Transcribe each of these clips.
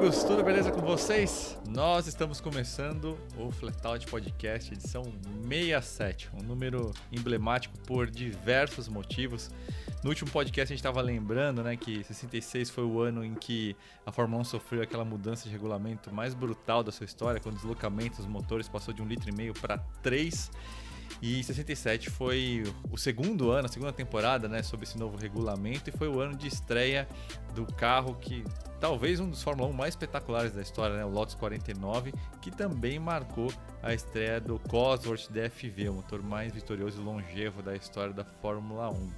amigos, tudo beleza com vocês? Nós estamos começando o Flatout Podcast, edição 67, um número emblemático por diversos motivos. No último podcast a gente estava lembrando né, que 66 foi o ano em que a Fórmula 1 sofreu aquela mudança de regulamento mais brutal da sua história, quando o deslocamento dos motores passou de um litro e meio para 3 e 67 foi o segundo ano, a segunda temporada, né, sob esse novo regulamento e foi o ano de estreia do carro que talvez um dos Fórmula 1 mais espetaculares da história, né, o Lotus 49, que também marcou a estreia do Cosworth DFV, o motor mais vitorioso e longevo da história da Fórmula 1.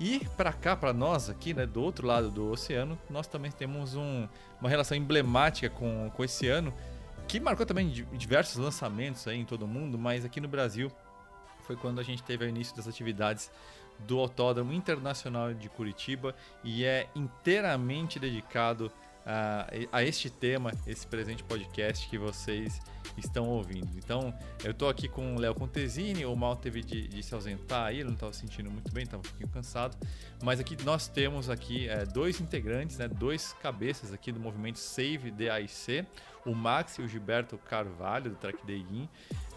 E para cá, para nós aqui, né, do outro lado do oceano, nós também temos um, uma relação emblemática com, com esse ano, que marcou também diversos lançamentos aí em todo o mundo, mas aqui no Brasil foi quando a gente teve o início das atividades do Autódromo Internacional de Curitiba e é inteiramente dedicado a, a este tema, esse presente podcast que vocês estão ouvindo. Então, eu estou aqui com o Léo Contesini, o Mal teve de, de, se ausentar aí, ele não estava se sentindo muito bem, estava um pouquinho cansado, mas aqui nós temos aqui é, dois integrantes, né, dois cabeças aqui do movimento Save DAIC, o Max e o Gilberto Carvalho, do Track Day In,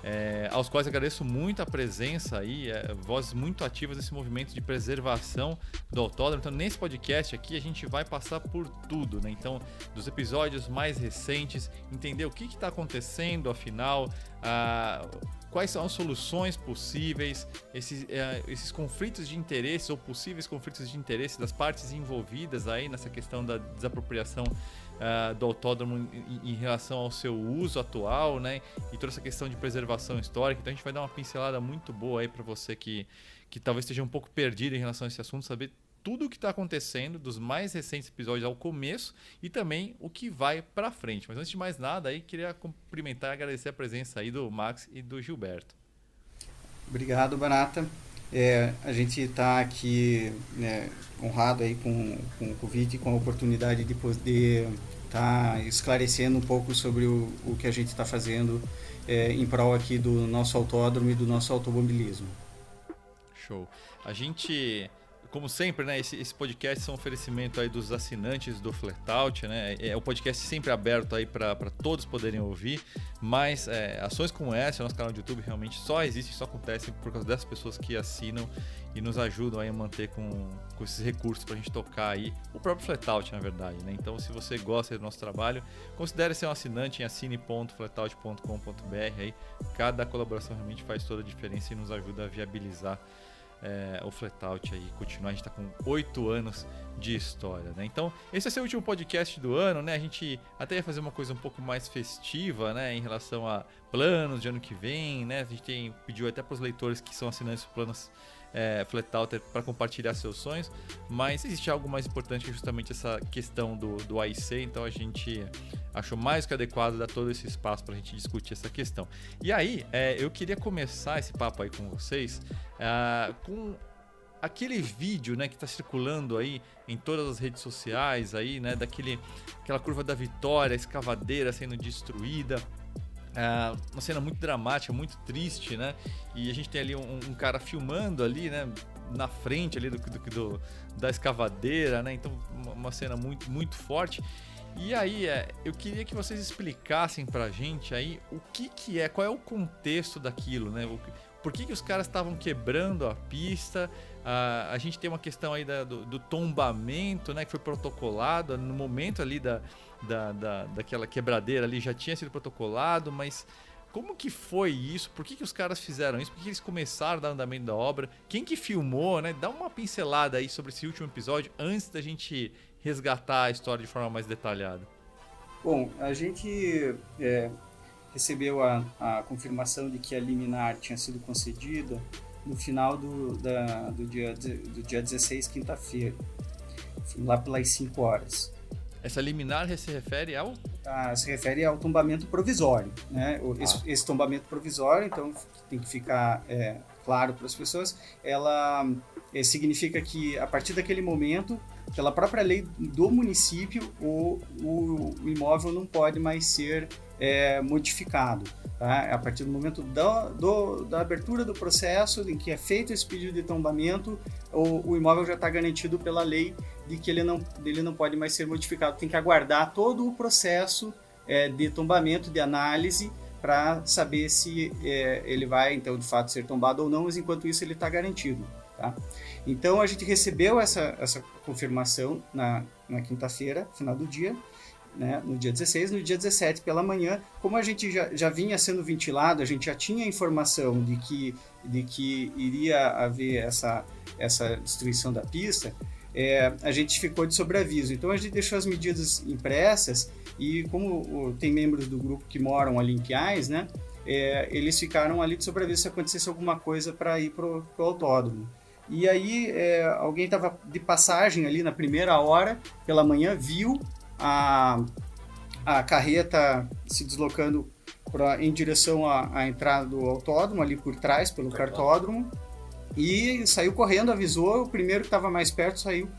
é, aos quais agradeço muito a presença aí, é, vozes muito ativas desse movimento de preservação do autódromo. Então, nesse podcast aqui, a gente vai passar por tudo, né? Então, dos episódios mais recentes, entender o que está acontecendo, afinal, a, quais são as soluções possíveis, esses, é, esses conflitos de interesse ou possíveis conflitos de interesse das partes envolvidas aí nessa questão da desapropriação uh, do autódromo em, em, relação ao seu uso atual, né? E toda essa questão de preservação histórica. Então a gente vai dar uma pincelada muito boa aí para você que, que talvez esteja um pouco perdido em relação a esse assunto, saber tudo o que está acontecendo, dos mais recentes episódios ao começo e também o que vai para frente. Mas antes de mais nada, aí queria cumprimentar e agradecer a presença aí do Max e do Gilberto. Obrigado, Barata. É, a gente está aqui né, honrado aí com, com o convite e com a oportunidade de poder tá esclarecendo um pouco sobre o, o que a gente está fazendo é, em prol aqui do nosso autódromo e do nosso automobilismo. Show. A gente como sempre, né, esse, esse podcast é um oferecimento aí dos assinantes do Flatout, né? É o um podcast sempre aberto aí para todos poderem ouvir, mas é, ações como essa, nosso canal de YouTube realmente só existe, só acontece por causa dessas pessoas que assinam e nos ajudam aí a manter com, com esses recursos para a gente tocar aí o próprio Flatout, na verdade, né? Então, se você gosta do nosso trabalho, considere ser um assinante em assine.flatout.com.br aí. Cada colaboração realmente faz toda a diferença e nos ajuda a viabilizar é, o Flatout aí continuar. A gente está com oito anos de história, né? Então, esse ser o último podcast do ano, né? A gente até ia fazer uma coisa um pouco mais festiva, né? Em relação a planos de ano que vem, né? A gente tem, pediu até para os leitores que são assinantes planos é, Flatouter para compartilhar seus sonhos, mas existe algo mais importante que justamente essa questão do, do AIC, então a gente achou mais que adequado dar todo esse espaço para a gente discutir essa questão. E aí, é, eu queria começar esse papo aí com vocês é, com aquele vídeo, né, que está circulando aí em todas as redes sociais aí, né, daquele aquela curva da vitória, escavadeira sendo destruída. É uma cena muito dramática, muito triste, né? E a gente tem ali um, um cara filmando ali, né? Na frente ali do, do, do, da escavadeira, né? Então, uma cena muito, muito forte. E aí, é, eu queria que vocês explicassem pra gente aí o que que é, qual é o contexto daquilo, né? O, por que, que os caras estavam quebrando a pista? A gente tem uma questão aí da, do, do, tombamento, né? Que foi protocolado no momento ali da, da, da, daquela quebradeira ali já tinha sido protocolado, mas como que foi isso? Por que, que os caras fizeram isso? Por que, que eles começaram a dar andamento da obra? Quem que filmou, né? Dá uma pincelada aí sobre esse último episódio antes da gente resgatar a história de forma mais detalhada. Bom, a gente é, recebeu a, a, confirmação de que a liminar tinha sido concedida no final do, da, do, dia, do dia 16, quinta-feira, lá pelas 5 horas. Essa liminar se refere ao? Ah, se refere ao tombamento provisório. Né? Ah. esse, esse, tombamento provisório, então tem que ficar é, claro para as pessoas, ela é, significa que a partir daquele momento, pela própria lei do município, o, o, o imóvel não pode mais ser é, modificado. Tá? A partir do momento da, do, da abertura do processo em que é feito esse pedido de tombamento, o, o imóvel já está garantido pela lei de que ele não, ele não pode mais ser modificado. Tem que aguardar todo o processo é, de tombamento, de análise, para saber se é, ele vai, então, de fato, ser tombado ou não, mas enquanto isso ele está garantido. Tá? Então, a gente recebeu essa, essa confirmação na, na quinta-feira, final do dia, né, no dia 16, no dia 17 pela manhã, como a gente já, já vinha sendo ventilado, a gente já tinha informação de que, de que iria haver essa, essa destruição da pista, é, a gente ficou de sobreaviso. Então a gente deixou as medidas impressas e como tem membros do grupo que moram ali em Quiais, né, é, eles ficaram ali de sobreaviso se acontecesse alguma coisa para ir para o autódromo. E aí é, alguém estava de passagem ali na primeira hora, pela manhã, viu a, a carreta se deslocando pra, em direção à, à entrada do autódromo, ali por trás, pelo cartódromo, e saiu correndo, avisou, o primeiro que estava mais perto saiu,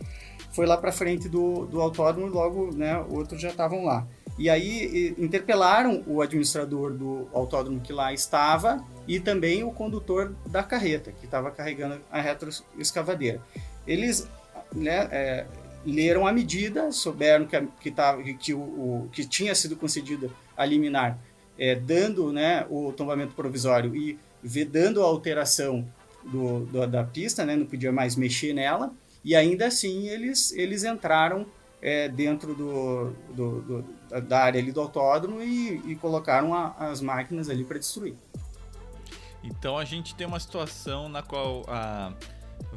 foi lá para frente do, do autódromo, logo né, outros já estavam lá. E aí interpelaram o administrador do autódromo que lá estava e também o condutor da carreta, que estava carregando a retroescavadeira. Eles né, é, leram a medida, souberam que, que, tava, que, o, o, que tinha sido concedida a liminar, é, dando né, o tombamento provisório e vedando a alteração do, do, da pista, né, não podia mais mexer nela, e ainda assim eles, eles entraram é, dentro do, do, da área ali do autódromo e, e colocaram a, as máquinas ali para destruir. Então a gente tem uma situação na qual a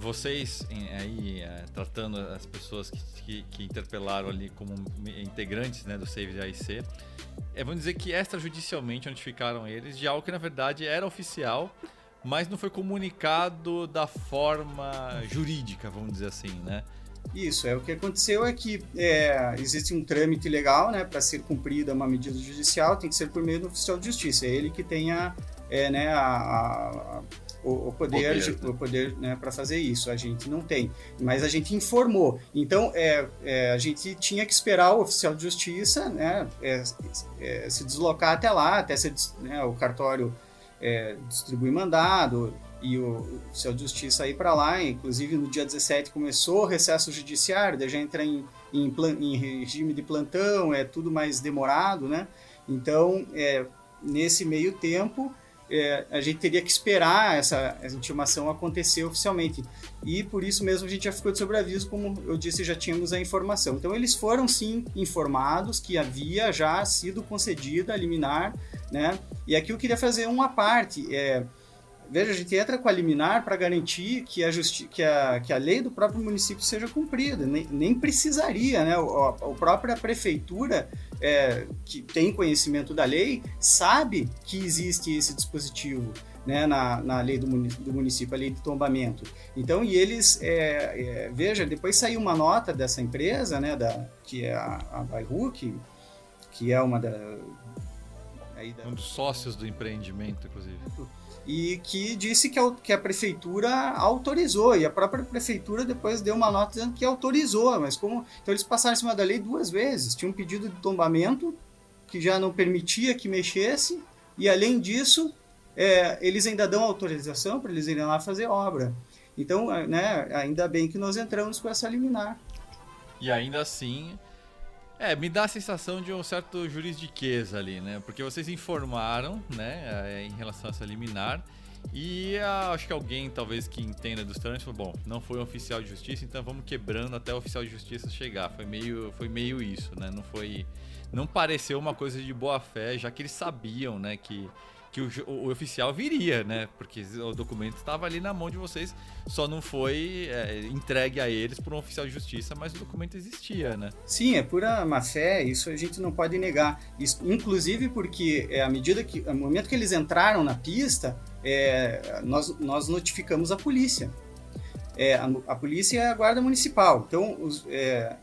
vocês aí é, tratando as pessoas que, que, que, interpelaram ali como integrantes né, do Save de AIC, é, vamos dizer que extrajudicialmente notificaram eles de algo que na verdade era oficial, mas não foi comunicado da forma jurídica, vamos dizer assim, né? Isso, é o que aconteceu é que é, existe um trâmite legal, né, para ser cumprida uma medida judicial, tem que ser por meio do oficial de justiça, é ele que tenha é, né, a, a, o, o poder, poder, o poder né, para fazer isso. A gente não tem, mas a gente informou. Então, é, é, a gente tinha que esperar o oficial de justiça né, é, é se deslocar até lá, até ser, né, o cartório é, distribuir mandado e o oficial de justiça ir para lá. Inclusive, no dia 17 começou o recesso judiciário, daí já entra em, em, em regime de plantão, é tudo mais demorado, né? Então, é, nesse meio tempo, é, a gente teria que esperar essa, essa intimação acontecer oficialmente. E por isso mesmo a gente já ficou de sobreaviso, como eu disse, já tínhamos a informação. Então eles foram sim informados que havia já sido concedida a liminar, né? E aqui eu queria fazer uma parte. É, veja, a gente entra com a liminar para garantir que a, justi que, a, que a lei do próprio município seja cumprida. Nem, nem precisaria, né? O, a própria prefeitura é, que tem conhecimento da lei sabe que existe esse dispositivo né, na, na lei do, do município, a lei de tombamento. Então, e eles, é, é, veja, depois saiu uma nota dessa empresa, né, da, que é a, a que é uma da, da... Um dos sócios do empreendimento, inclusive e que disse que a, que a prefeitura autorizou, e a própria prefeitura depois deu uma nota dizendo que autorizou, mas como. Então eles passaram em cima da lei duas vezes. Tinha um pedido de tombamento que já não permitia que mexesse, e além disso, é, eles ainda dão autorização para eles irem lá fazer obra. Então, né, ainda bem que nós entramos com essa liminar. E ainda assim, é, me dá a sensação de um certo juridiqueza ali, né? Porque vocês informaram, né, é, em relação a essa liminar. E ah, acho que alguém, talvez, que entenda dos trâmites, falou, bom, não foi um oficial de justiça, então vamos quebrando até o oficial de justiça chegar. Foi meio, foi meio isso, né? Não foi. Não pareceu uma coisa de boa fé, já que eles sabiam, né, que que o, o, oficial viria, né? Porque o documento estava ali na mão de vocês, só não foi é, entregue a eles por um oficial de justiça, mas o documento existia, né? Sim, é pura má fé, isso a gente não pode negar. Isso, inclusive porque é, à medida que, no momento que eles entraram na pista, é, nós, nós notificamos a polícia. É, a, a, polícia é a guarda municipal. Então, os, é,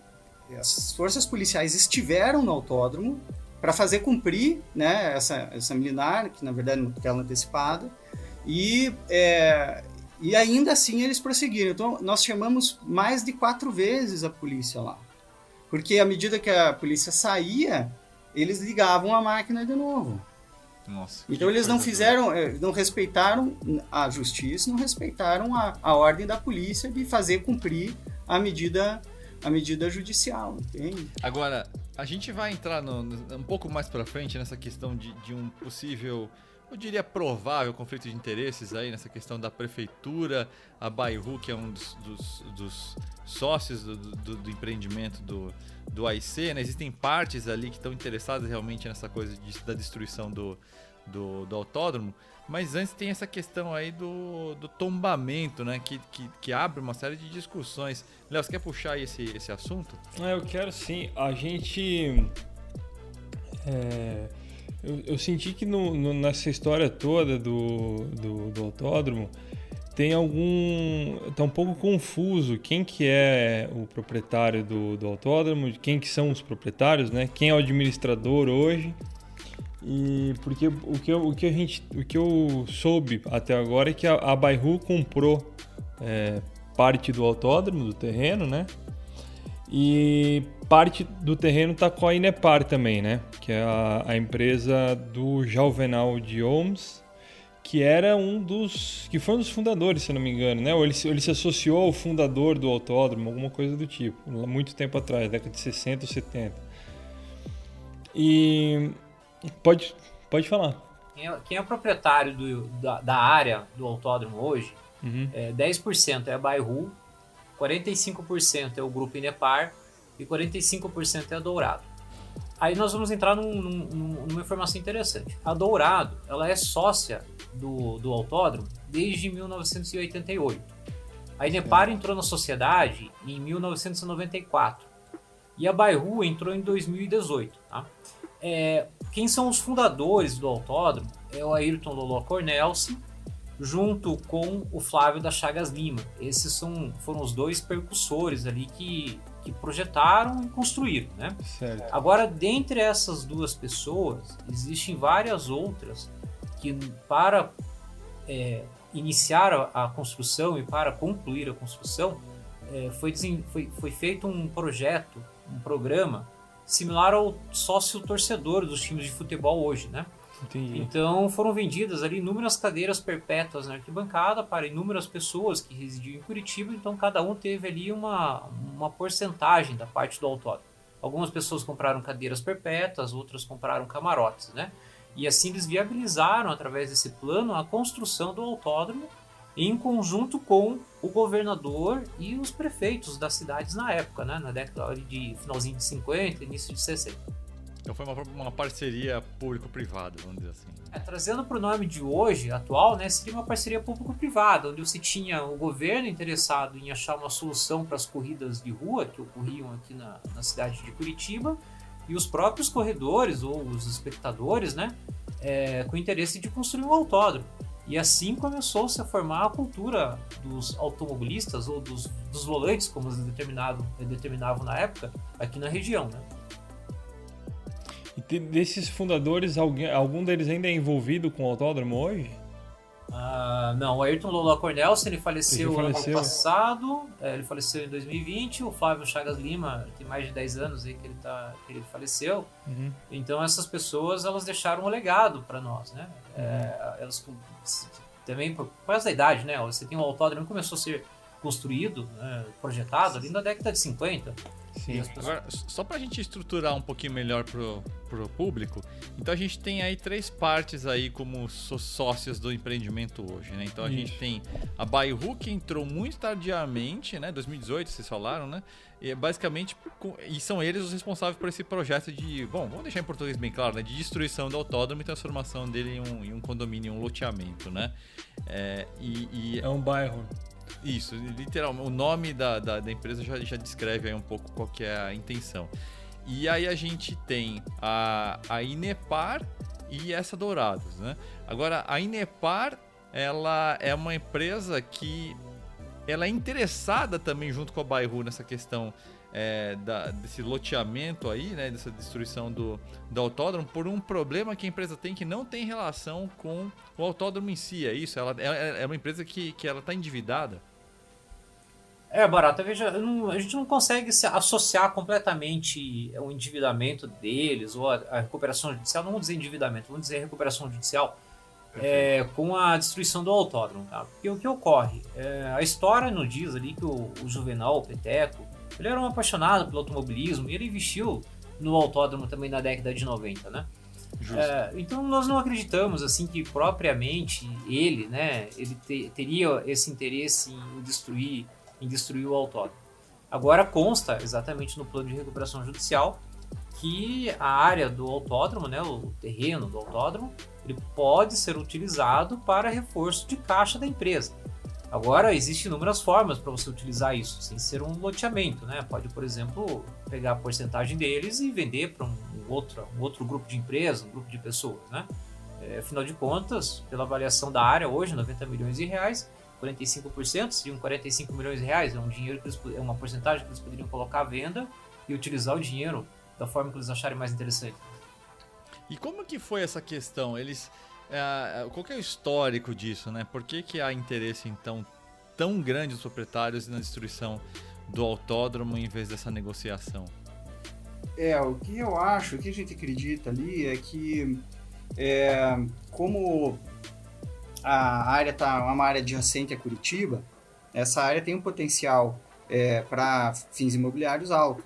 as forças policiais estiveram no autódromo, para fazer cumprir né, essa, essa milinar, que na verdade não é antecipada, e, é, e ainda assim eles prosseguiram. Então nós chamamos mais de quatro vezes a polícia lá, porque à medida que a polícia saía, eles ligavam a máquina de novo. Nossa, então eles não fizeram, é, não respeitaram a justiça, não respeitaram a, a ordem da polícia de fazer cumprir a medida a medida judicial, entende? Agora, a gente vai entrar no, um pouco mais para frente nessa questão de, de um possível eu diria provável conflito de interesses aí nessa questão da prefeitura, a Bairro, que é um dos, dos, dos sócios do, do, do, empreendimento do, do AIC, né? existem partes ali que estão interessadas realmente nessa coisa de, da destruição do, do, do, autódromo, mas antes tem essa questão aí do, do tombamento, né? Que, que, que abre uma série de discussões. Léo, você quer puxar esse, esse assunto? É, eu quero sim. A gente. É eu, eu senti que no, no, nessa história toda do, do, do, autódromo tem algum. tá um pouco confuso quem que é o proprietário do, do autódromo, quem que são os proprietários, né? Quem é o administrador hoje. E porque o que, eu, o que a gente, o que eu soube até agora é que a, a comprou é, parte do autódromo, do terreno, né? E parte do terreno está com a Inepar também, né? Que é a, a empresa do Jalvenal de Holmes, que era um dos. que foi um dos fundadores, se não me engano, né? Ou ele, ele se associou ao fundador do autódromo, alguma coisa do tipo, muito tempo atrás, década de 60 ou 70. E. Pode, pode falar. Quem é, quem é o proprietário do, da, da, área do autódromo hoje? Uhum. É, 10% é a Bairro, 45% é o grupo Inepar e 45% é a Dourado. Aí nós vamos entrar num, num, numa informação interessante. A Dourado ela é sócia do, do autódromo desde 1988. A Inepar entrou na sociedade em 1994 e a Bairro entrou em 2018. Tá? É, quem são os fundadores do autódromo é o Ayrton Lolo Cornelsen, junto com o Flávio da Chagas Lima. Esses são, foram os dois percussores ali que, que projetaram e construíram, né? Agora, dentre essas duas pessoas, existem várias outras que para é, iniciar a, a, construção e para concluir a construção, é, foi, foi, foi feito um projeto, um programa similar ao sócio torcedor dos times de futebol hoje, né? Entendi. Então foram vendidas ali inúmeras cadeiras perpétuas na arquibancada para inúmeras pessoas que residiam em Curitiba, então cada um teve ali uma, uma porcentagem da parte do autódromo. Algumas pessoas compraram cadeiras perpétuas, outras compraram camarotes, né? E assim eles viabilizaram, através desse plano, a construção do autódromo em conjunto com o governador e os prefeitos das cidades na época, né? Na década de finalzinho de 50, início de 60. Então foi uma, uma parceria público-privada, vamos dizer assim. É, trazendo para o nome de hoje, atual, né, seria uma parceria público-privada, onde você tinha o governo interessado em achar uma solução para as corridas de rua que ocorriam aqui na, na cidade de Curitiba, e os próprios corredores ou os espectadores, né, é, com interesse de construir um autódromo. E assim começou-se a formar a cultura dos automobilistas ou dos, dos volantes, como eles determinavam na época, aqui na região. Né? E desses fundadores, alguém, algum deles ainda é envolvido com o autódromo hoje? Uh, não, o Ayrton Lula Cornelson ele faleceu, no ano passado, é, ele faleceu em 2020, o Flávio Chagas Lima tem mais de 10 anos aí que ele, tá, que ele faleceu. Uhum. Então essas pessoas elas deixaram um legado para nós, né? Uhum. É, elas também por causa da idade, né? Você tem um autódromo começou a ser construído, né, projetado ali na década de 50. Sim. Agora, só para a gente estruturar um pouquinho melhor pro, pro público, então a gente tem aí três partes aí como sócios do empreendimento hoje, né? Então a Isso. gente tem a Bairro que entrou muito tardiamente, né? 2018 vocês falaram, né? E basicamente e são eles os responsáveis por esse projeto de, bom, vamos deixar em português bem claro, né? De destruição do autódromo e transformação dele em um, em um condomínio, um loteamento, né? É, e, e... é um bairro. Isso, literalmente. O nome da, da, da, empresa já, já descreve aí um pouco qual que é a intenção. E aí a gente tem a, a Inepar e essa Dourados, né? Agora, a Inepar, ela é uma empresa que ela é interessada também junto com a Bairro nessa questão é, da, desse loteamento aí, né, dessa destruição do, do autódromo, por um problema que a empresa tem que não tem relação com o autódromo em si, é isso? Ela é, é uma empresa que, que ela está endividada? É, Barata, veja, não, a gente não consegue se associar completamente o endividamento deles ou a, a recuperação judicial, não vamos dizer endividamento, vamos dizer recuperação judicial, é, com a destruição do autódromo. Tá? Porque o que ocorre? É, a história nos diz ali que o, o Juvenal, o Peteco, Ele era um apaixonado pelo automobilismo e ele investiu no autódromo também na década de 90, né? É, então nós não acreditamos assim que propriamente ele, né, ele te, teria esse interesse em destruir, em destruir o autódromo. Agora consta exatamente no plano de recuperação judicial que a área do autódromo, né, o terreno do autódromo, ele pode ser utilizado para reforço de caixa da empresa. Agora, existem inúmeras formas para você utilizar isso, sem ser um loteamento. Né? Pode, por exemplo, pegar a porcentagem deles e vender para um outro, um outro grupo de empresas, um grupo de pessoas. Né? É, afinal de contas, pela avaliação da área hoje, 90 milhões de reais, 45% seriam 45 milhões de reais. É um dinheiro que eles, é uma porcentagem que eles poderiam colocar à venda e utilizar o dinheiro da forma que eles acharem mais interessante. E como que foi essa questão? Eles é, qual é o histórico disso, né? Por que, que há interesse, então, tão grande dos proprietários na destruição do autódromo em vez dessa negociação? É, o que eu acho, o que a gente acredita ali é que, é, como a área está uma área adjacente a Curitiba, essa área tem um potencial é, para fins imobiliários alto.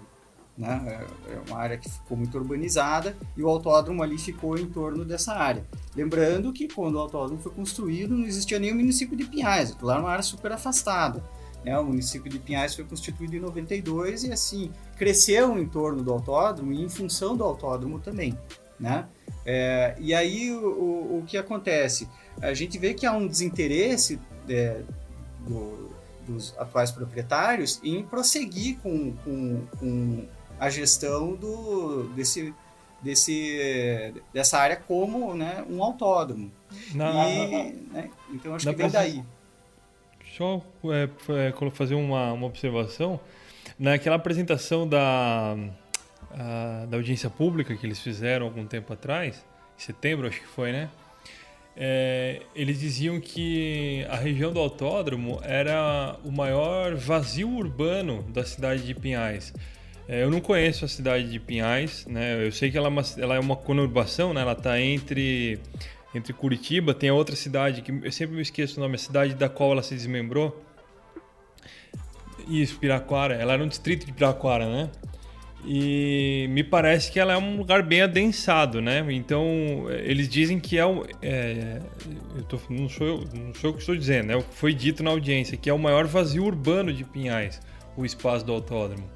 Né? É, é uma área que ficou muito urbanizada e o autódromo ali ficou em torno dessa área. Lembrando que quando o autódromo foi construído não existia nem o município de Pinhais, lá era uma área super afastada. Né? O município de Pinhais foi constituído em 92 e assim cresceu em torno do autódromo e em função do autódromo também. Né? É, e aí o, o, o, que acontece? A gente vê que há um desinteresse é, do, dos atuais proprietários em prosseguir com, com, com a gestão do, desse, desse, dessa área como né, um autódromo. Na, e, né, então acho que vem daí. Só é, é, fazer uma, uma observação. Naquela apresentação da, a, da audiência pública que eles fizeram algum tempo atrás, em setembro acho que foi, né? É, eles diziam que a região do autódromo era o maior vazio urbano da cidade de Pinhais. É, eu não conheço a cidade de Pinhais, né? Eu sei que ela é uma, ela é uma conurbação, né? Ela está entre entre Curitiba, tem outra cidade que eu sempre me esqueço o nome, a cidade da qual ela se desmembrou. Isso, Piraquara. Ela era um distrito de Piraquara, né? E me parece que ela é um lugar bem adensado, né? Então, eles dizem que é o. É, eu tô, não, sou eu, não sou eu que estou dizendo, é o que foi dito na audiência, que é o maior vazio urbano de Pinhais, o espaço do autódromo.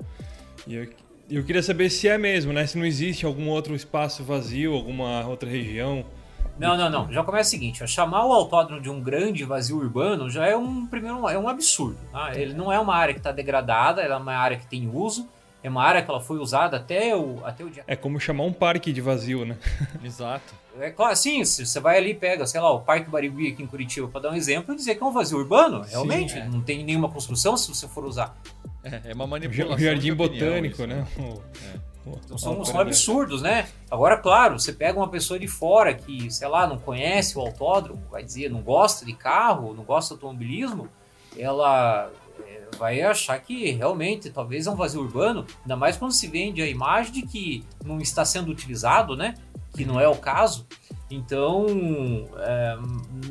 E eu, eu queria saber se é mesmo, né? Se não existe algum outro espaço vazio, alguma outra região. Não, não, não. Já começa o seguinte: chamar o autódromo de um grande vazio urbano já é um primeiro é um absurdo. Tá? Ele não é uma área que está degradada, ela é uma área que tem uso. É uma área que ela foi usada até o, até o dia. É como chamar um parque de vazio, né? Exato. É claro, sim, você vai ali pega, sei lá, o Parque Barigui aqui em Curitiba, para dar um exemplo, e dizer que é um vazio urbano, realmente, sim, é. não tem nenhuma construção se você for usar. É, é uma manipulação. O jardim botânico, isso, né? É. Então são, são absurdos, né? Agora, claro, você pega uma pessoa de fora que, sei lá, não conhece o autódromo, vai dizer, não gosta de carro, não gosta de automobilismo, ela é, vai achar que realmente talvez é um vazio urbano, ainda mais quando se vende a imagem de que não está sendo utilizado, né? Que não é o caso. Então, é,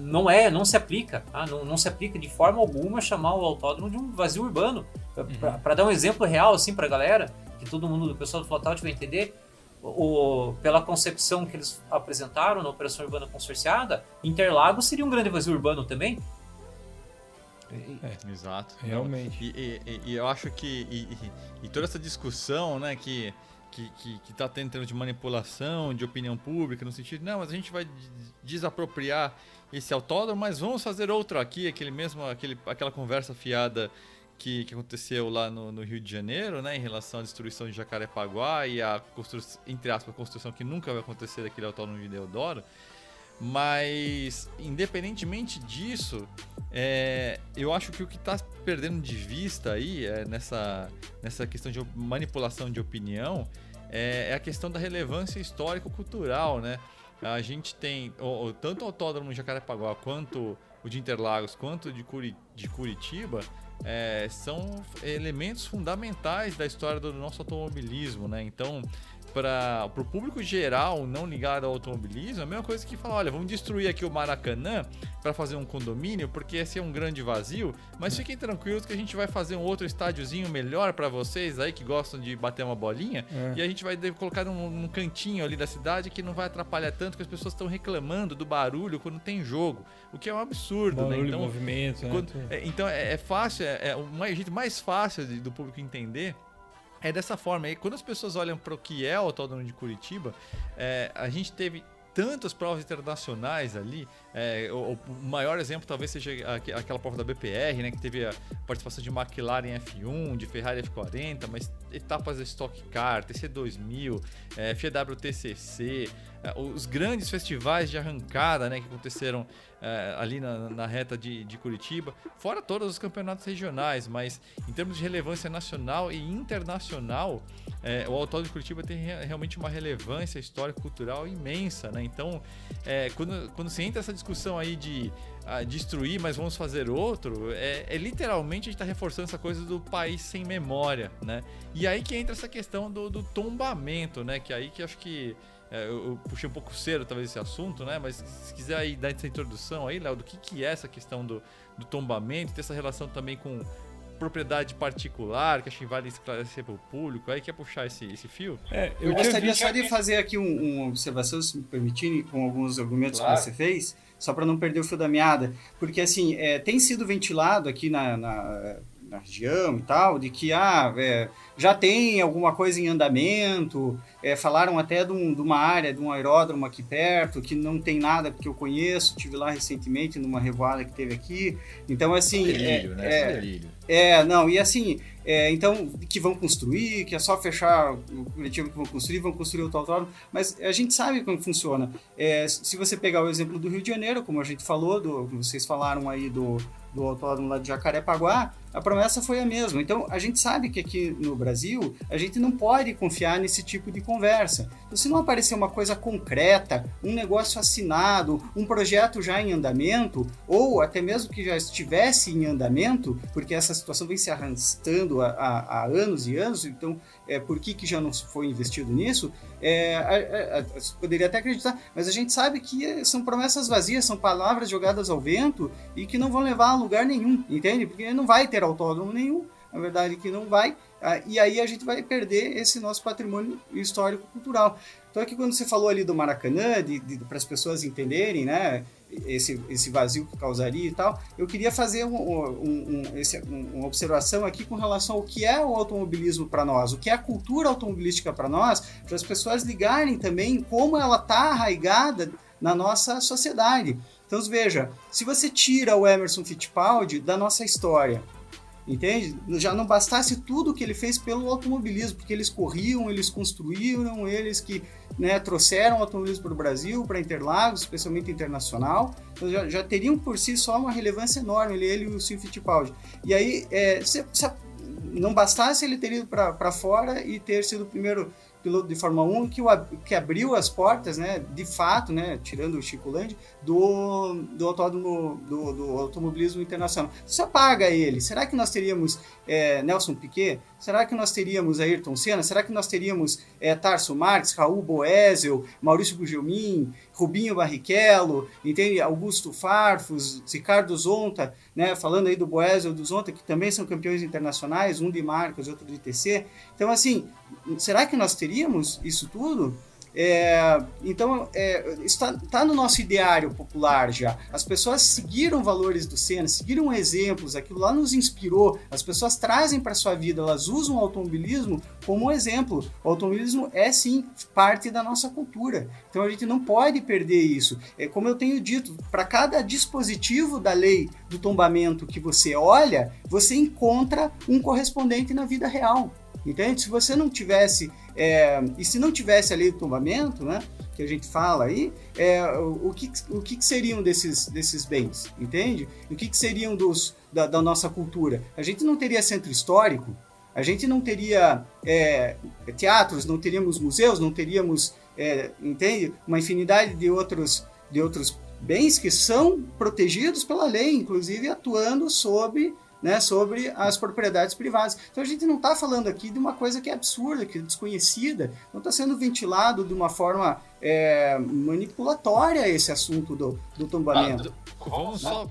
não é, não se aplica, tá? não, não se aplica de forma alguma chamar o autódromo de um vazio urbano. Uhum. Para dar um exemplo real assim para a galera, que todo mundo do pessoal do Flotout vai entender, o, pela concepção que eles apresentaram na Operação Urbana Consorciada, Interlagos seria um grande vazio urbano também. É, Exato. Realmente. E, e, e, eu acho que e, e, toda essa discussão, né, que que, que, que tá tendo de manipulação de opinião pública, no sentido, não, mas a gente vai desapropriar esse autódromo, mas vamos fazer outro aqui, aquele mesmo, aquele, aquela conversa fiada que, que aconteceu lá no, no, Rio de Janeiro, né, em relação à destruição de Jacarepaguá e a construção, entre aspas, construção que nunca vai acontecer daquele autódromo de Deodoro. Mas, independentemente disso, é, eu acho que o que está perdendo de vista aí é, nessa, nessa questão de manipulação de opinião é, é a questão da relevância histórico-cultural, né? A gente tem tanto o Autódromo de Jacarepaguá quanto o de Interlagos, quanto de, Curi, de Curitiba, é, são elementos fundamentais da história do nosso automobilismo, né? Então, para o público geral não ligado ao automobilismo, é a mesma coisa que falar, olha, vamos destruir aqui o Maracanã para fazer um condomínio, porque esse é um grande vazio, mas é. fiquem tranquilos que a gente vai fazer um outro estádiozinho melhor para vocês aí que gostam de bater uma bolinha, é. e a gente vai colocar num, num, cantinho ali da cidade que não vai atrapalhar tanto que as pessoas estão reclamando do barulho quando tem jogo, o que é um absurdo, né? barulho, né? Então, movimento, né? quando, é, então é, é, fácil, é, é o jeito mais fácil de, do público entender é dessa forma. E quando as pessoas olham para o que é o Autódromo de Curitiba, é, a gente teve tantas provas internacionais ali. É, o, o, maior exemplo talvez seja aquela prova da BPR, né, que teve a participação de McLaren F1, de Ferrari F40, mas etapas da Stock Car, TC2000, é, FWTCC, é, os grandes festivais de arrancada né, que aconteceram é, ali na, na reta de, de, Curitiba, fora todos os campeonatos regionais, mas em termos de relevância nacional e internacional, é, o Autódromo de Curitiba tem realmente uma relevância histórico-cultural imensa. Né? Então, é, quando, quando você entra essa discussão aí de destruir, mas vamos fazer outro, é, é literalmente a gente está reforçando essa coisa do país sem memória. Né? E aí que entra essa questão do, do tombamento, né? que aí que acho que é, eu, eu, puxei um pouco cedo, talvez, esse assunto, né? Mas se quiser aí dar essa introdução aí, Léo, do que, que é essa questão do, do tombamento, ter essa relação também com propriedade particular, que acho que vale esclarecer para o público, aí quer puxar esse, esse fio? É, eu, eu gostaria só de fazer aqui um, uma observação, se me permitirem, com alguns argumentos claro. que você fez, só para não perder o fio da meada, porque assim, é, tem sido ventilado aqui na, na, na região e tal, de que ah, é, já tem alguma coisa em andamento, é, falaram até de, um, de, uma área, de um aeródromo aqui perto, que não tem nada que eu conheço, tive lá recentemente numa revoada que teve aqui. Então, assim. Delírio, é, né? É, delírio. é, não, e assim, é, então, que vão construir, que é só fechar o coletivo que vão construir, vão construir outro autódromo, mas a gente sabe como funciona. É, se você pegar o exemplo do Rio de Janeiro, como a gente falou, do, vocês falaram aí do, do autódromo lá de Jacarepaguá, a promessa foi a mesma. Então, a gente sabe que aqui no Brasil, a gente não pode confiar nesse tipo de conversa. Então, se não aparecer uma coisa concreta, um negócio assinado, um projeto já em andamento, ou até mesmo que já estivesse em andamento, porque essa situação vem se arrastando há, há, há anos e anos, então, é, por que, que já não foi investido nisso? É, a, a, a, poderia até acreditar, mas a gente sabe que são promessas vazias, são palavras jogadas ao vento e que não vão levar a lugar nenhum, entende? Porque não vai ter autódromo nenhum, na verdade que não vai, ah, e aí a gente vai perder esse nosso patrimônio histórico-cultural. Então aqui quando você falou ali do Maracanã, de, de para as pessoas entenderem, né, esse, esse vazio que causaria e tal, eu queria fazer um, um, um, esse, uma observação aqui com relação ao que é o automobilismo para nós, o que é a cultura automobilística para nós, para as pessoas ligarem também como ela está arraigada na nossa sociedade. Então veja, se você tira o Emerson Fittipaldi da nossa história, entende? Já não bastasse tudo que ele fez pelo automobilismo, porque eles corriam, eles construíram, eles que né, trouxeram o automobilismo para o Brasil, para Interlagos, especialmente internacional, então já, já, teriam por si só uma relevância enorme, ele, ele e o Sim Fittipaldi. E aí, é, se, se, não bastasse ele ter ido para fora e ter sido o primeiro piloto de Fórmula 1 que, o, que abriu as portas, né, de fato, né, tirando o Chico Land, do, do, autódromo, do, do automobilismo internacional. Se apaga ele, será que nós teríamos é, Nelson Piquet? Será que nós teríamos Ayrton Senna? Será que nós teríamos é, Tarso Marques, Raul Boesel, Maurício Gugelmin, Rubinho Barrichello, entende? Augusto Farfus, Ricardo Zonta, né? falando aí do Boesel do Zonta, que também são campeões internacionais, um de marcas, outro de TC. Então, assim, será que nós teríamos isso tudo? É, então, é, está, está no nosso ideário popular já. As pessoas seguiram valores do Senna, seguiram exemplos, aquilo lá nos inspirou. As pessoas trazem para sua vida, elas usam o automobilismo como exemplo. O automobilismo é sim parte da nossa cultura. Então a gente não pode perder isso. É como eu tenho dito, para cada dispositivo da lei do tombamento que você olha, você encontra um correspondente na vida real. Entende? Se você não tivesse, é, e se não tivesse ali o tombamento, né, que a gente fala aí, é, o, o, que, o que seriam desses, desses bens, entende? O que, que seriam dos, da, da, nossa cultura? A gente não teria centro histórico, a gente não teria é, teatros, não teríamos museus, não teríamos, é, entende? Uma infinidade de outros, de outros bens que são protegidos pela lei, inclusive atuando sob né, sobre as propriedades privadas. Então a gente não está falando aqui de uma coisa que é absurda, que é desconhecida, não está sendo ventilado de uma forma é, manipulatória esse assunto do, do tombamento. Ah, vamos só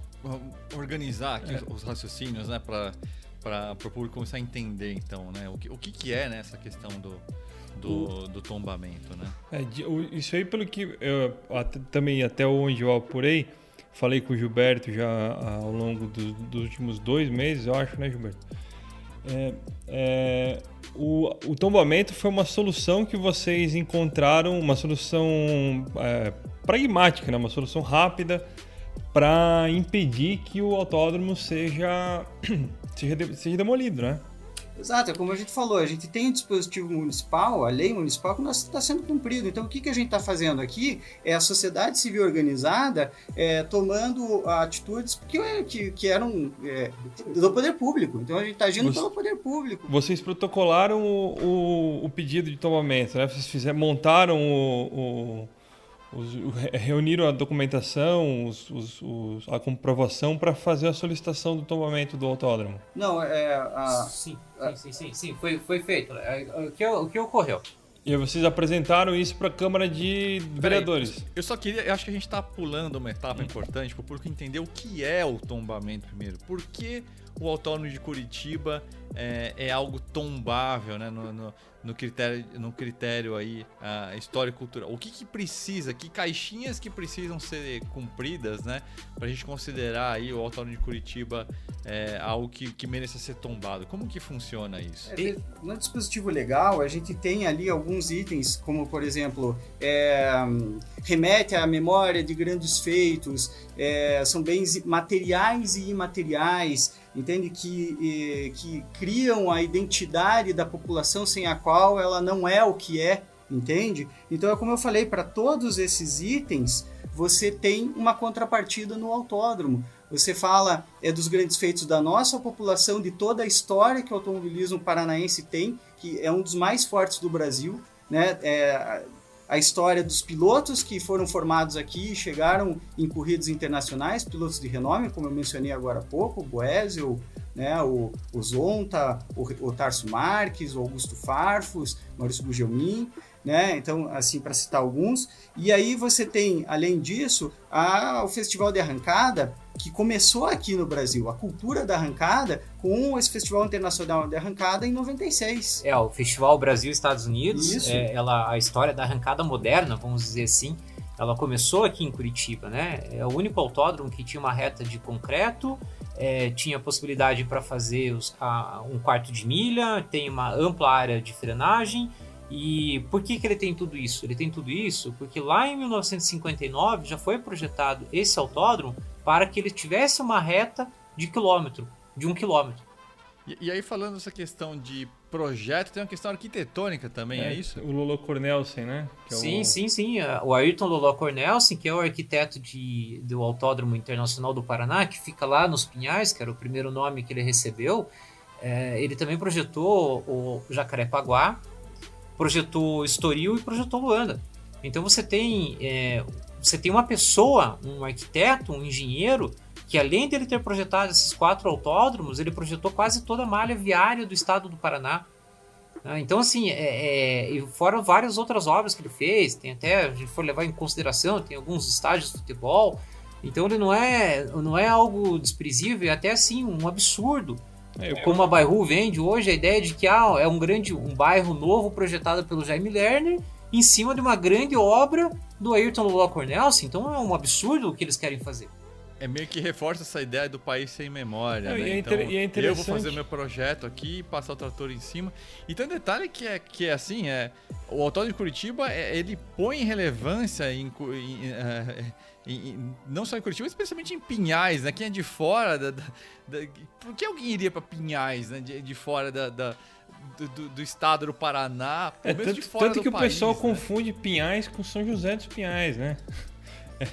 organizar aqui é. os raciocínios, né, para para o público começar a entender, então, né, o que, o que, que é né, essa questão do, do, do tombamento, né? É, isso aí, pelo que eu até, também até onde eu apurei, falei com o Gilberto já ao longo do, dos últimos dois meses, eu acho, né, Gilberto? É, é, o, o, tombamento foi uma solução que vocês encontraram, uma solução é, pragmática, né? uma solução rápida para impedir que o autódromo seja, seja, seja demolido, né? Exato, é como a gente falou, a gente tem um dispositivo municipal, a lei municipal, que está sendo cumprido. Então, o que, que a gente está fazendo aqui é a sociedade civil organizada é, tomando atitudes que, que, que eram é, do poder público. Então, a gente está agindo Você, pelo poder público. Vocês protocolaram o, o, o, pedido de tomamento, né? Vocês fizeram, montaram o, o os, reuniram a documentação, os, os, a comprovação para fazer a solicitação do tombamento do autódromo? Não, é. A... Sim, sim, sim, sim, sim, foi, foi feito. É, o que, o que ocorreu? E vocês apresentaram isso para a Câmara de Vereadores. eu só queria, eu acho que a gente está pulando uma etapa hum. importante para o público entender o que é o tombamento primeiro. Por que o autódromo de Curitiba é, é algo tombável, né? No, no, no critério, no critério aí uh, histórico cultural. O que, que precisa, que caixinhas que precisam ser cumpridas, né, para a gente considerar aí o Autódromo de Curitiba é, algo que, que mereça ser tombado? Como que funciona isso? É, no dispositivo legal, a gente tem ali alguns itens, como por exemplo, é, remete à memória de grandes feitos, é, são bens materiais e imateriais, entende que, que criam a identidade da população sem a qual ela não é o que é, entende? Então é como eu falei, para todos esses itens você tem uma contrapartida no autódromo. Você fala é dos grandes feitos da nossa população, de toda a história que o automobilismo paranaense tem, que é um dos mais fortes do Brasil, né? É, a história dos pilotos que foram formados aqui chegaram em corridas internacionais, pilotos de renome, como eu mencionei agora há pouco, o Boesel, né, o, o Zonta, o, o Tarso Marques, o Augusto Farfus, Maurício Gugelmin, né? Então, assim, para citar alguns. E aí você tem, além disso, a, o Festival de Arrancada, que começou aqui no Brasil, a cultura da arrancada, com esse Festival Internacional de Arrancada em 96. É, o Festival Brasil-Estados Unidos. É, ela, a história da arrancada moderna, vamos dizer assim, ela começou aqui em Curitiba, né? É o único autódromo que tinha uma reta de concreto, é, tinha possibilidade para fazer os, a, um quarto de milha, tem uma ampla área de frenagem, e por que, que ele tem tudo isso? Ele tem tudo isso porque lá em 1959 já foi projetado esse autódromo para que ele tivesse uma reta de quilômetro, de um quilômetro. E, e aí falando essa questão de projeto, tem uma questão arquitetônica também, é, é isso? O Lolo Cornelsen, né? É sim, o... sim, sim. O Ayrton Lolo Cornelsen, que é o arquiteto de, do Autódromo Internacional do Paraná, que fica lá nos Pinhais, que era o primeiro nome que ele recebeu, é, ele também projetou o Jacarepaguá, projetou Estoril e projetou Luanda. Então você tem, é, você tem uma pessoa, um arquiteto, um engenheiro, que além dele ter projetado esses quatro autódromos, ele projetou quase toda a malha viária do estado do Paraná. Né? Então, assim, é, é, fora várias outras obras que ele fez, tem até, a gente for levar em consideração, tem alguns estádios de futebol. Então, ele não é, não é algo desprezível, é até assim um absurdo é, Como a Bairro vende hoje, a ideia de que ah, é um grande um bairro novo projetado pelo Jaime Lerner em cima de uma grande obra do Ayrton Lula Cornelsen. Então é um absurdo o que eles querem fazer. É meio que reforça essa ideia do país sem memória, Não, né? E é, então, e é interessante. Eu vou fazer meu projeto aqui, passar o trator em cima. E tem um detalhe que é, que é assim, é, o Autódromo de Curitiba, é, ele põe relevância em, em, em, não só em Curitiba, especialmente em Pinhais, né? Quem é de fora da, da, da por que alguém iria para Pinhais, né? De, de fora da, da do, do, do, estado do Paraná, é, tanto, tanto que o pessoal né? confunde Pinhais com São José dos Pinhais, né?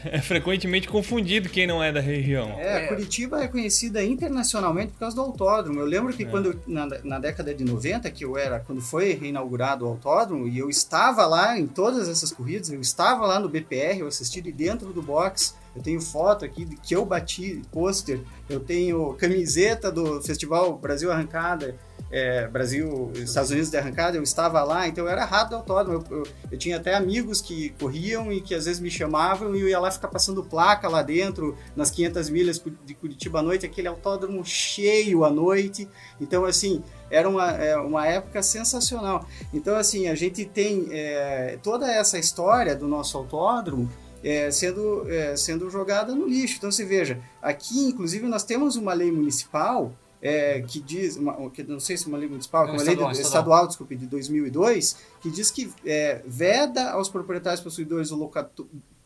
É frequentemente confundido quem não é da região. É, Curitiba é conhecida internacionalmente por causa do autódromo. Eu lembro que é. quando na, na, década de 90, que eu era, quando foi reinaugurado o autódromo, e eu estava lá em todas essas corridas, eu estava lá no BPR, eu assisti de dentro do box. Eu tenho foto aqui de que eu bati pôster, eu tenho camiseta do Festival Brasil Arrancada, é, Brasil, Estados Unidos de arrancada, eu estava lá, então eu era rato do autódromo. Eu, eu, eu, tinha até amigos que corriam e que às vezes me chamavam e eu ia lá ficar passando placa lá dentro, nas 500 milhas de Curitiba à noite, aquele autódromo cheio à noite. Então, assim, era uma, é, uma época sensacional. Então, assim, a gente tem é, toda essa história do nosso autódromo é, sendo, é, sendo jogada no lixo. Então, você veja, aqui, inclusive, nós temos uma lei municipal é, que diz, uma, que não sei se é uma lei municipal, é uma estadual, lei de, estadual. estadual, desculpe, de 2002, que diz que é, veda aos proprietários possuidores ou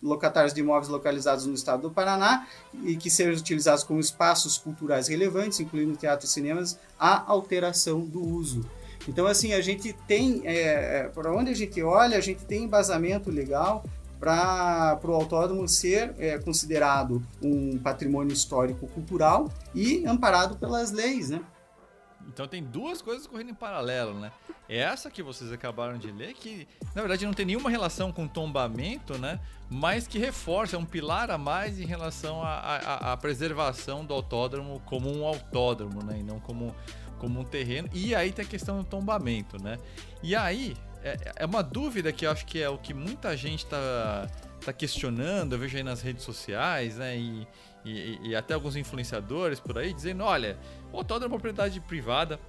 locatários de imóveis localizados no estado do Paraná e que sejam utilizados como espaços culturais relevantes, incluindo teatros e cinemas, a alteração do uso. Então, assim, a gente tem, é, é para onde a gente olha, a gente tem embasamento legal para o autódromo ser é, considerado um patrimônio histórico cultural e amparado pelas leis, né? Então tem duas coisas correndo em paralelo, né? Essa que vocês acabaram de ler, que na verdade não tem nenhuma relação com tombamento, né? Mas que reforça, é um pilar a mais em relação à preservação do autódromo como um autódromo, né? E não como, como um terreno. E aí tem a questão do tombamento, né? E aí, é, é uma dúvida que eu acho que é o que muita gente está tá questionando, eu vejo aí nas redes sociais, né? E, e, e, até alguns influenciadores por aí dizendo: olha, o autódromo é propriedade privada,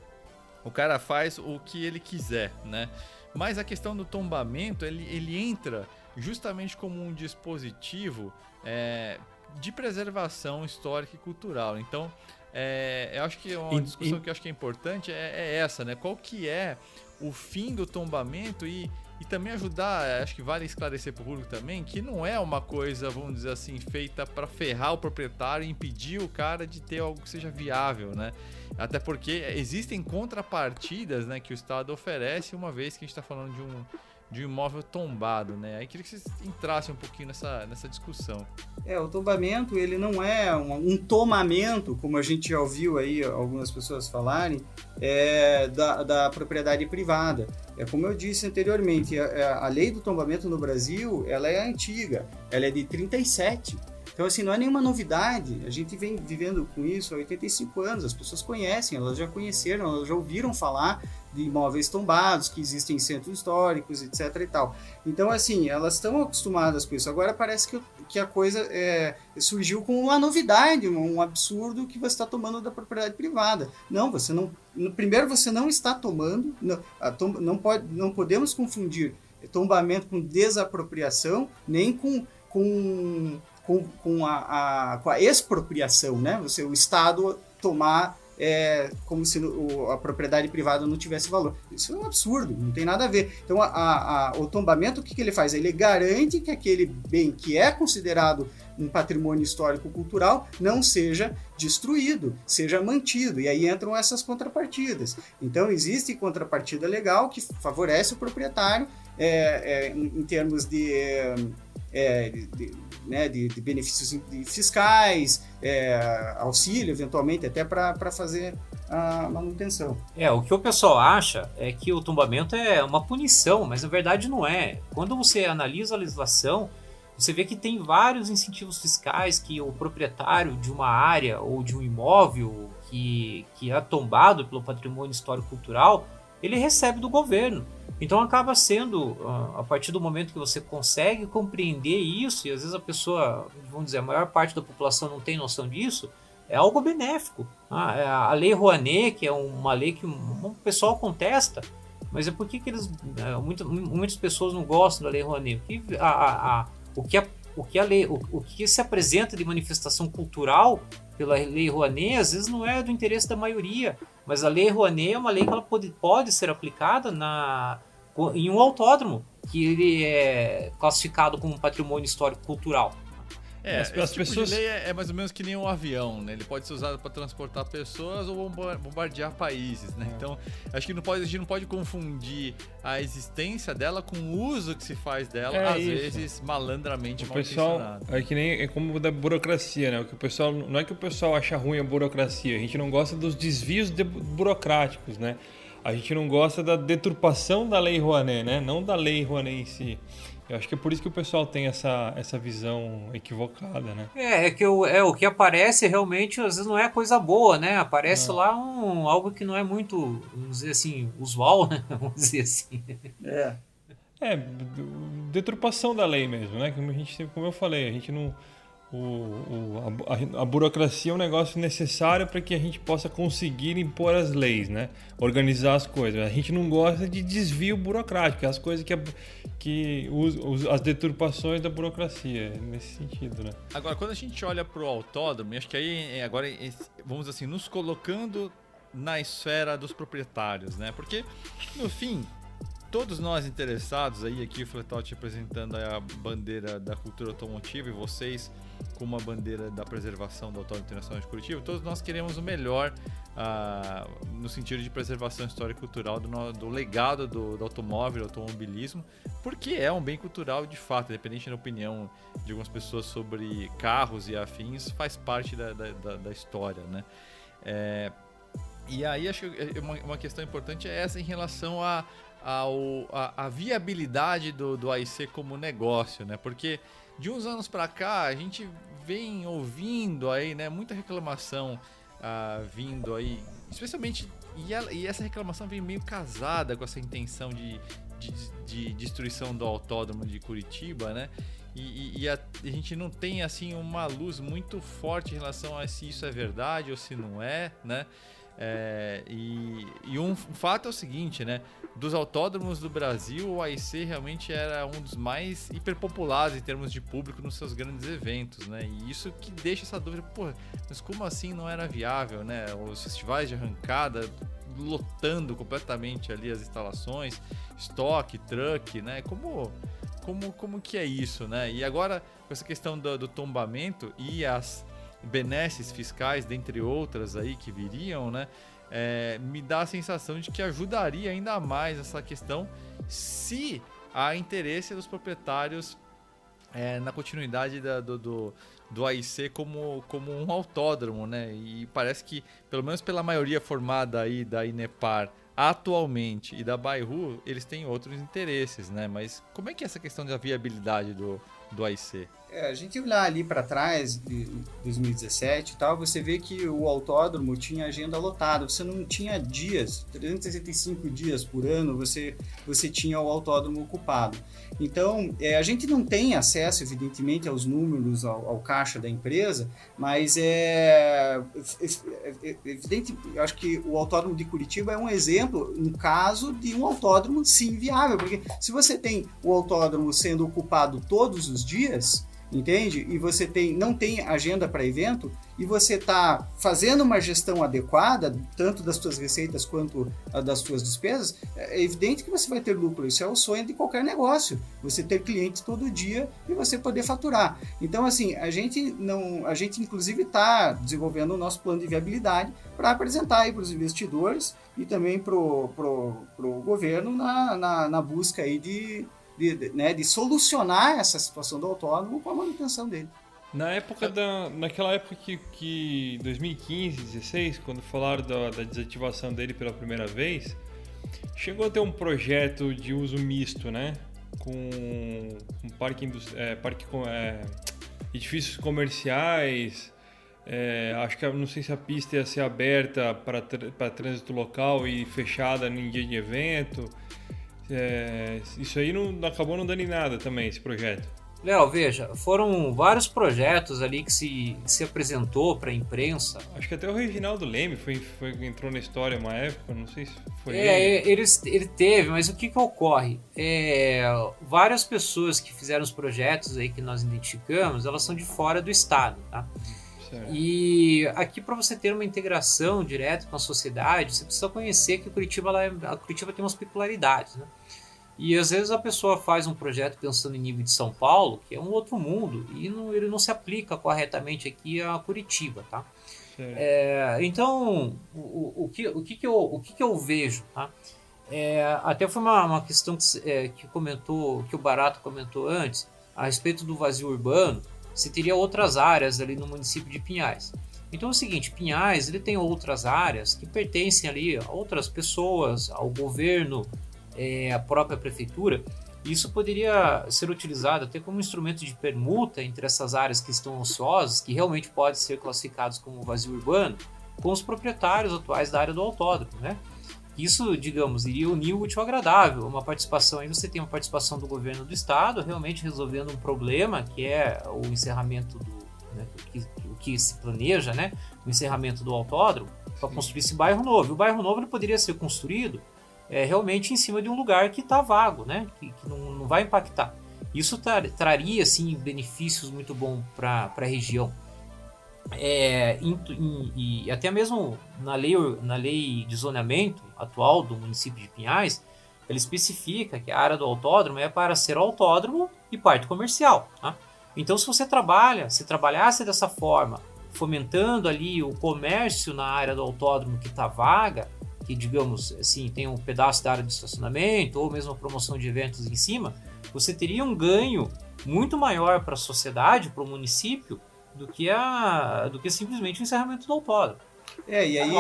o cara faz o que ele quiser, né? Mas a questão do tombamento, ele, ele entra justamente como um dispositivo é, de preservação histórica e cultural. Então, é, eu acho que uma discussão que eu acho que é importante é, é essa, né? Qual que é o fim do tombamento e, e também ajudar, acho que vale esclarecer para o público também, que não é uma coisa, vamos dizer assim, feita para ferrar o proprietário e impedir o cara de ter algo que seja viável, né? Até porque existem contrapartidas né, que o Estado oferece, uma vez que a gente está falando de um, de um imóvel tombado, né? Aí queria que vocês entrassem um pouquinho nessa, nessa discussão. É, o tombamento, ele não é um, um tomamento, como a gente já ouviu aí algumas pessoas falarem, é, da, da propriedade privada. É como eu disse anteriormente, a, a lei do tombamento no Brasil, ela é antiga, ela é de 37. Então, assim, não é nenhuma novidade. A gente vem vivendo com isso há 85 anos. As pessoas conhecem, elas já conheceram, elas já ouviram falar de imóveis tombados, que existem em centros históricos, etc e tal. Então, assim, elas estão acostumadas com isso. Agora parece que, que a coisa é, surgiu com uma novidade, um absurdo que você está tomando da propriedade privada. Não, você não. Primeiro, você não está tomando, não, não, pode, não podemos confundir tombamento com desapropriação, nem com, com com, com, a, a, com a expropriação, né? Você, o Estado tomar é, como se o, a propriedade privada não tivesse valor. Isso é um absurdo, não tem nada a ver. Então, a, a, o tombamento, o que, que ele faz? Ele garante que aquele bem que é considerado um patrimônio histórico-cultural não seja destruído, seja mantido. E aí entram essas contrapartidas. Então, existe contrapartida legal que favorece o proprietário é, é, em, em termos de é, de, de, né, de, de, benefícios fiscais, é, auxílio, eventualmente, até para fazer a manutenção. É, o que o pessoal acha é que o tombamento é uma punição, mas na verdade não é. Quando você analisa a legislação, você vê que tem vários incentivos fiscais que o proprietário de uma área ou de um imóvel que, que é tombado pelo patrimônio histórico-cultural, ele recebe do governo. Então acaba sendo, ah, a partir do momento que você consegue compreender isso, e às vezes a pessoa, vamos dizer, a maior parte da população não tem noção disso, é algo benéfico. Ah, é a lei Rouanet, que é uma lei que o pessoal contesta, mas é porque que eles, é, muitas, pessoas não gostam da lei Rouanet. Porque a, a, a, o, que a, o, que a lei, o, o que se apresenta de manifestação cultural pela lei Rouanet, às vezes não é do interesse da maioria. Mas a lei Rouanet é uma lei que ela pode, pode ser aplicada na, em um autódromo, que ele é classificado como patrimônio histórico cultural. É, as, as tipo pessoas... lei é, é, mais ou menos que nem um avião, né? Ele pode ser usado para transportar pessoas ou bombardear países, né? É. Então, acho que não pode, a gente não pode confundir a existência dela com o uso que se faz dela, é às isso. vezes malandramente o mal pessoal É que nem é como da burocracia, né? O que o pessoal não é que o pessoal acha ruim a burocracia, a gente não gosta dos desvios de burocráticos, né? A gente não gosta da deturpação da lei Rouanet, né? Não da lei Rouanet em si. Eu acho que é por isso que o pessoal tem essa, essa visão equivocada, né? É, é que o, é, o que aparece realmente às vezes não é coisa boa, né? Aparece não. lá um, algo que não é muito, vamos dizer assim, usual, né? Vamos dizer assim. É. É, deturpação da lei mesmo, né? Como, a gente, como eu falei, a gente não o, o a, a, burocracia é um negócio necessário para que a gente possa conseguir impor as leis, né? Organizar as coisas. A gente não gosta de desvio burocrático, as coisas que, que os, os, as deturpações da burocracia, nesse sentido, né? Agora, quando a gente olha para o autódromo, acho que aí agora vamos assim nos colocando na esfera dos proprietários, né? Porque no fim todos nós interessados aí aqui o Fletot representando a bandeira da cultura automotiva e vocês com uma bandeira da preservação do Autódromo Internacional de Curitiba, todos nós queremos o melhor uh, no sentido de preservação histórica e cultural do, do legado do, do, automóvel, do automobilismo, porque é um bem cultural de fato, independente da opinião de algumas pessoas sobre carros e afins, faz parte da, da, da, história, né? É, e aí acho que uma, uma questão importante é essa em relação a, ao, a, a viabilidade do, do AIC como negócio, né? Porque de uns anos para cá a gente vem ouvindo aí, né, muita reclamação ah, vindo aí, especialmente e, ela, e, essa reclamação vem meio casada com essa intenção de, de, de destruição do autódromo de Curitiba, né? E, e, e a, a, gente não tem assim uma luz muito forte em relação a se isso é verdade ou se não é, né? É, e, e um, fato é o seguinte, né? dos autódromos do Brasil, o AIC realmente era um dos mais hiperpopulares em termos de público nos seus grandes eventos, né? E isso que deixa essa dúvida, pô, mas como assim não era viável, né? Os festivais de arrancada lotando completamente ali as instalações, estoque, truck, né? Como como como que é isso, né? E agora com essa questão do, do tombamento e as benesses fiscais, dentre outras aí que viriam, né? é, me dá a sensação de que ajudaria ainda mais essa questão se há interesse dos proprietários é, na continuidade da, do, do, do AIC como, como um autódromo, né? E parece que, pelo menos pela maioria formada aí da Inepar atualmente e da Bairro, eles têm outros interesses, né? Mas como é que é essa questão da viabilidade do, do AIC? É, a gente olhar ali para trás, de 2017 e tal, você vê que o autódromo tinha agenda lotada. Você não tinha dias, 365 dias por ano, você, você tinha o autódromo ocupado. Então, é, a gente não tem acesso, evidentemente, aos números, ao, ao caixa da empresa, mas é, é, é evidente, eu acho que o autódromo de Curitiba é um exemplo, um caso de um autódromo sim viável, porque se você tem o autódromo sendo ocupado todos os dias, entende? E você tem, não tem agenda para evento e você está fazendo uma gestão adequada, tanto das suas receitas quanto das suas despesas, é evidente que você vai ter lucro. Isso é o sonho de qualquer negócio. Você ter clientes todo dia e você poder faturar. Então, assim, a gente não, a gente inclusive está desenvolvendo o nosso plano de viabilidade para apresentar para os investidores e também para o governo na, na, na busca aí de de, de, né, de solucionar essa situação do autônomo com a manutenção dele. Na época da, naquela época que, que 2015, 16, quando falaram da, da, desativação dele pela primeira vez, chegou a ter um projeto de uso misto, né? Com um parque, é, parque com é, edifícios comerciais. É, acho que não sei se a pista ia ser aberta para trânsito local e fechada em dia de evento. É, isso aí não acabou não dando em nada também, esse projeto. Léo, veja, foram vários projetos ali que se, se apresentou para a imprensa. Acho que até o Reginaldo Leme foi, foi, entrou na história uma época, não sei se foi é, ele. Ele, ele teve, mas o que, que ocorre? É, várias pessoas que fizeram os projetos aí que nós identificamos, elas são de fora do estado, tá? Certo. E aqui para você ter uma integração direta com a sociedade, você precisa conhecer que Curitiba, ela, é, a Curitiba tem umas peculiaridades, né? E às vezes a pessoa faz um projeto pensando em nível de São Paulo, que é um outro mundo, e não, ele não se aplica corretamente aqui a Curitiba, tá? É, então, o, o, que, o, que, que, eu, o que, que eu vejo, tá? É, até foi uma, uma questão que, é, que comentou, que o Barato comentou antes, a respeito do vazio urbano, se teria outras áreas ali no município de Pinhais. Então é o seguinte, Pinhais ele tem outras áreas que pertencem ali a outras pessoas, ao governo, é, à própria prefeitura. Isso poderia ser utilizado até como instrumento de permuta entre essas áreas que estão ociosas, que realmente podem ser classificados como vazio urbano, com os proprietários atuais da área do autódromo, né? Isso, digamos, iria unir o útil ao agradável. Uma participação aí, você tem uma participação do governo do estado, realmente resolvendo um problema que é o encerramento do. Né, que, o que se planeja, né? O encerramento do autódromo, para construir esse bairro novo. O bairro novo ele poderia ser construído é, realmente em cima de um lugar que está vago, né? Que, que não, não, vai impactar. Isso tra traria, assim, benefícios muito bons para a região. É, e até mesmo na lei, na lei de zoneamento atual do município de Pinhais, ele especifica que a área do autódromo é para ser autódromo e parte comercial. Tá? Então, se você trabalha, se trabalhasse dessa forma, fomentando ali o comércio na área do autódromo que está vaga, que digamos assim tem um pedaço da área de estacionamento ou mesmo a promoção de eventos em cima, você teria um ganho muito maior para a sociedade, para o município, do que a do que simplesmente o encerramento do autódromo. É, e aí,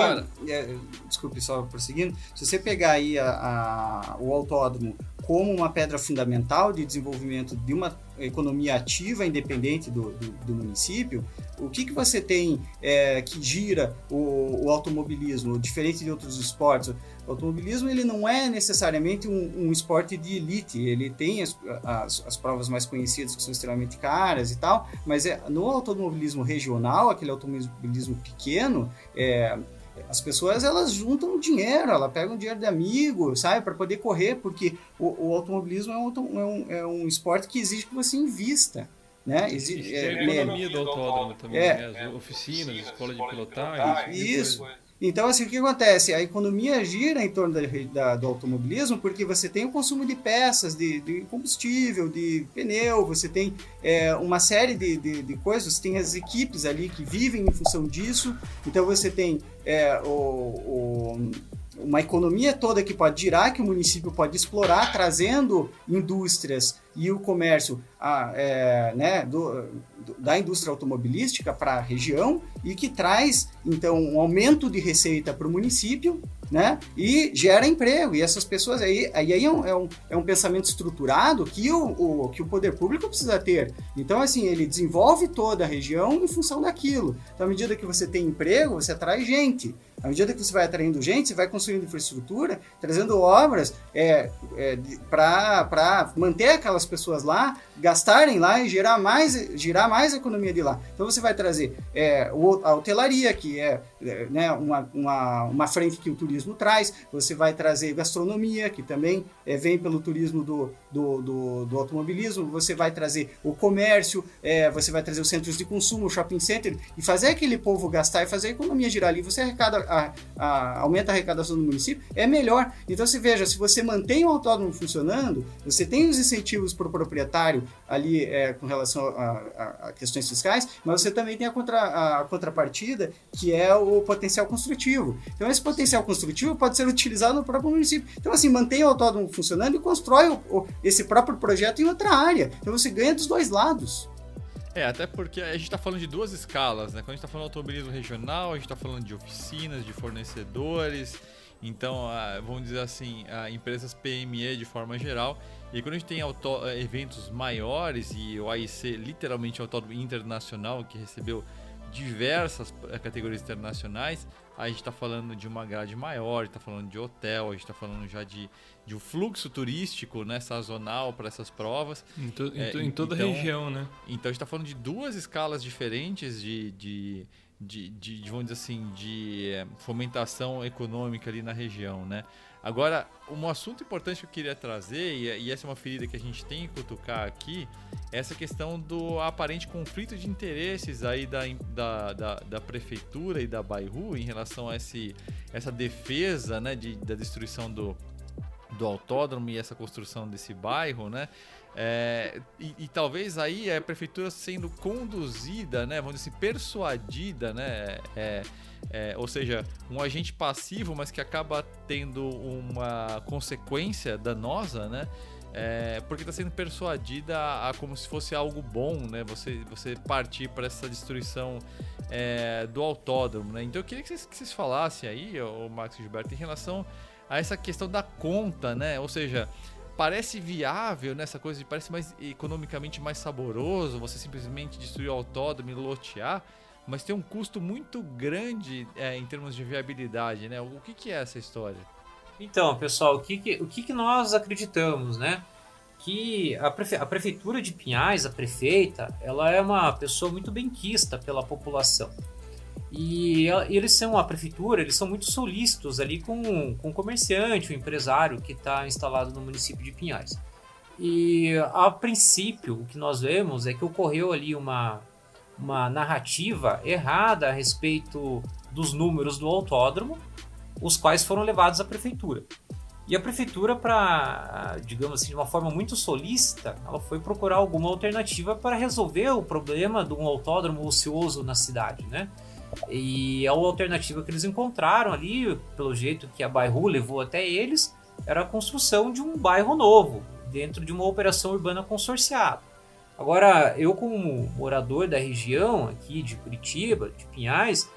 é, desculpe só prosseguindo, se você pegar aí a, a, o autódromo como uma pedra fundamental de desenvolvimento de uma economia ativa independente do, do, do município, o que, que você tem é, que gira o, o, automobilismo, diferente de outros esportes? O automobilismo ele não é necessariamente um, um esporte de elite, ele tem as, as, as, provas mais conhecidas que são extremamente caras e tal, mas é, no automobilismo regional, aquele automobilismo pequeno, é, as pessoas elas juntam dinheiro, ela pega um dinheiro de amigo, sabe, para poder correr, porque o, o automobilismo é um, é, um, é um esporte que exige que você invista. Né? Existe, é, a economia do autódromo também, é, né? As oficinas, escola de pilotagem. Isso. Então, assim, o que acontece? A economia gira em torno da, da, do automobilismo porque você tem o consumo de peças, de, de combustível, de pneu, você tem é, uma série de, de, de, coisas, você tem as equipes ali que vivem em função disso, então você tem é, o, o uma economia toda que pode girar, que o município pode explorar, trazendo indústrias e o comércio a, é, né, do, da indústria automobilística para a região e que traz, então, um aumento de receita para o município né? E gera emprego. E essas pessoas aí, aí é, um, é, um, é um pensamento estruturado que o, o, que o poder público precisa ter. Então, assim, ele desenvolve toda a região em função daquilo. Então, à medida que você tem emprego, você atrai gente. À medida que você vai atraindo gente, você vai construindo infraestrutura, trazendo obras é, é, para manter aquelas pessoas lá, gastarem lá e gerar mais, gerar mais economia de lá. Então você vai trazer é, a hotelaria, que é, é né, uma, uma, uma frente que o turismo traz, você vai trazer gastronomia, que também é, vem pelo turismo do, do, do, do, automobilismo, você vai trazer o comércio, é, você vai trazer os centros de consumo, o shopping center, e fazer aquele povo gastar e fazer a economia girar ali, você arrecada, a, a, aumenta a arrecadação do município, é melhor. Então se veja, se você mantém o autódromo funcionando, você tem os incentivos para o proprietário ali é, com relação a, a, questões fiscais, mas você também tem a, contra, a contrapartida, que é o potencial construtivo. Então esse potencial construtivo pode ser utilizado no próprio município. Então assim, mantém o autódromo funcionando e constrói o, o, esse próprio projeto em outra área. Então você ganha dos dois lados. É, até porque a gente está falando de duas escalas, né? Quando a gente está falando de automobilismo regional, a gente está falando de oficinas, de fornecedores, então, vamos dizer assim, empresas PME de forma geral. E quando a gente tem auto, eventos maiores e o AIC, literalmente, é um autódromo internacional que recebeu diversas eh, categorias internacionais, a gente está falando de uma grade maior, está falando de hotel, a gente está falando já de, de um fluxo turístico né, sazonal para essas provas. Em, to, é, em, em toda então, a região, né? Então a gente está falando de duas escalas diferentes de, de, de, de, de, vamos dizer assim, de é, fomentação econômica ali na região, né? Agora, um assunto importante que eu queria trazer, e, essa é uma ferida que a gente tem que cutucar aqui, é essa questão do aparente conflito de interesses aí da, da, da, da prefeitura e da Bairro em relação a esse, essa defesa né, de, da destruição do, do autódromo e essa construção desse bairro, né? É, e, e, talvez aí a prefeitura sendo conduzida, né, vamos dizer assim, persuadida, né, é, é, ou seja, um agente passivo, mas que acaba tendo uma consequência danosa, né, é, porque está sendo persuadida a, a, como se fosse algo bom, né, você, você partir para essa destruição é, do autódromo, né. Então eu queria que vocês, que vocês falassem aí, o Max Gilberto, em relação a essa questão da conta, né, ou seja, parece viável nessa coisa de parece mais economicamente mais saboroso você simplesmente destruir o autódromo e lotear, mas tem um custo muito grande é, em termos de viabilidade, né? O que, que é essa história? Então, pessoal, o que, que o que, que nós acreditamos, né? Que a, prefe a prefeitura de Pinhais, a prefeita, ela é uma pessoa muito benquista pela população. E eles são a prefeitura, eles são muito solícitos ali com, com o comerciante, o empresário que está instalado no município de Pinhais. E a princípio, o que nós vemos é que ocorreu ali uma, uma narrativa errada a respeito dos números do autódromo, os quais foram levados à prefeitura. E a prefeitura, para, digamos assim, de uma forma muito solícita, ela foi procurar alguma alternativa para resolver o problema de um autódromo ocioso na cidade, né? E a alternativa que eles encontraram ali, pelo jeito que a Bairro levou até eles, era a construção de um bairro novo, dentro de uma operação urbana consorciada. Agora, eu como morador da região aqui de Curitiba, de Pinhais,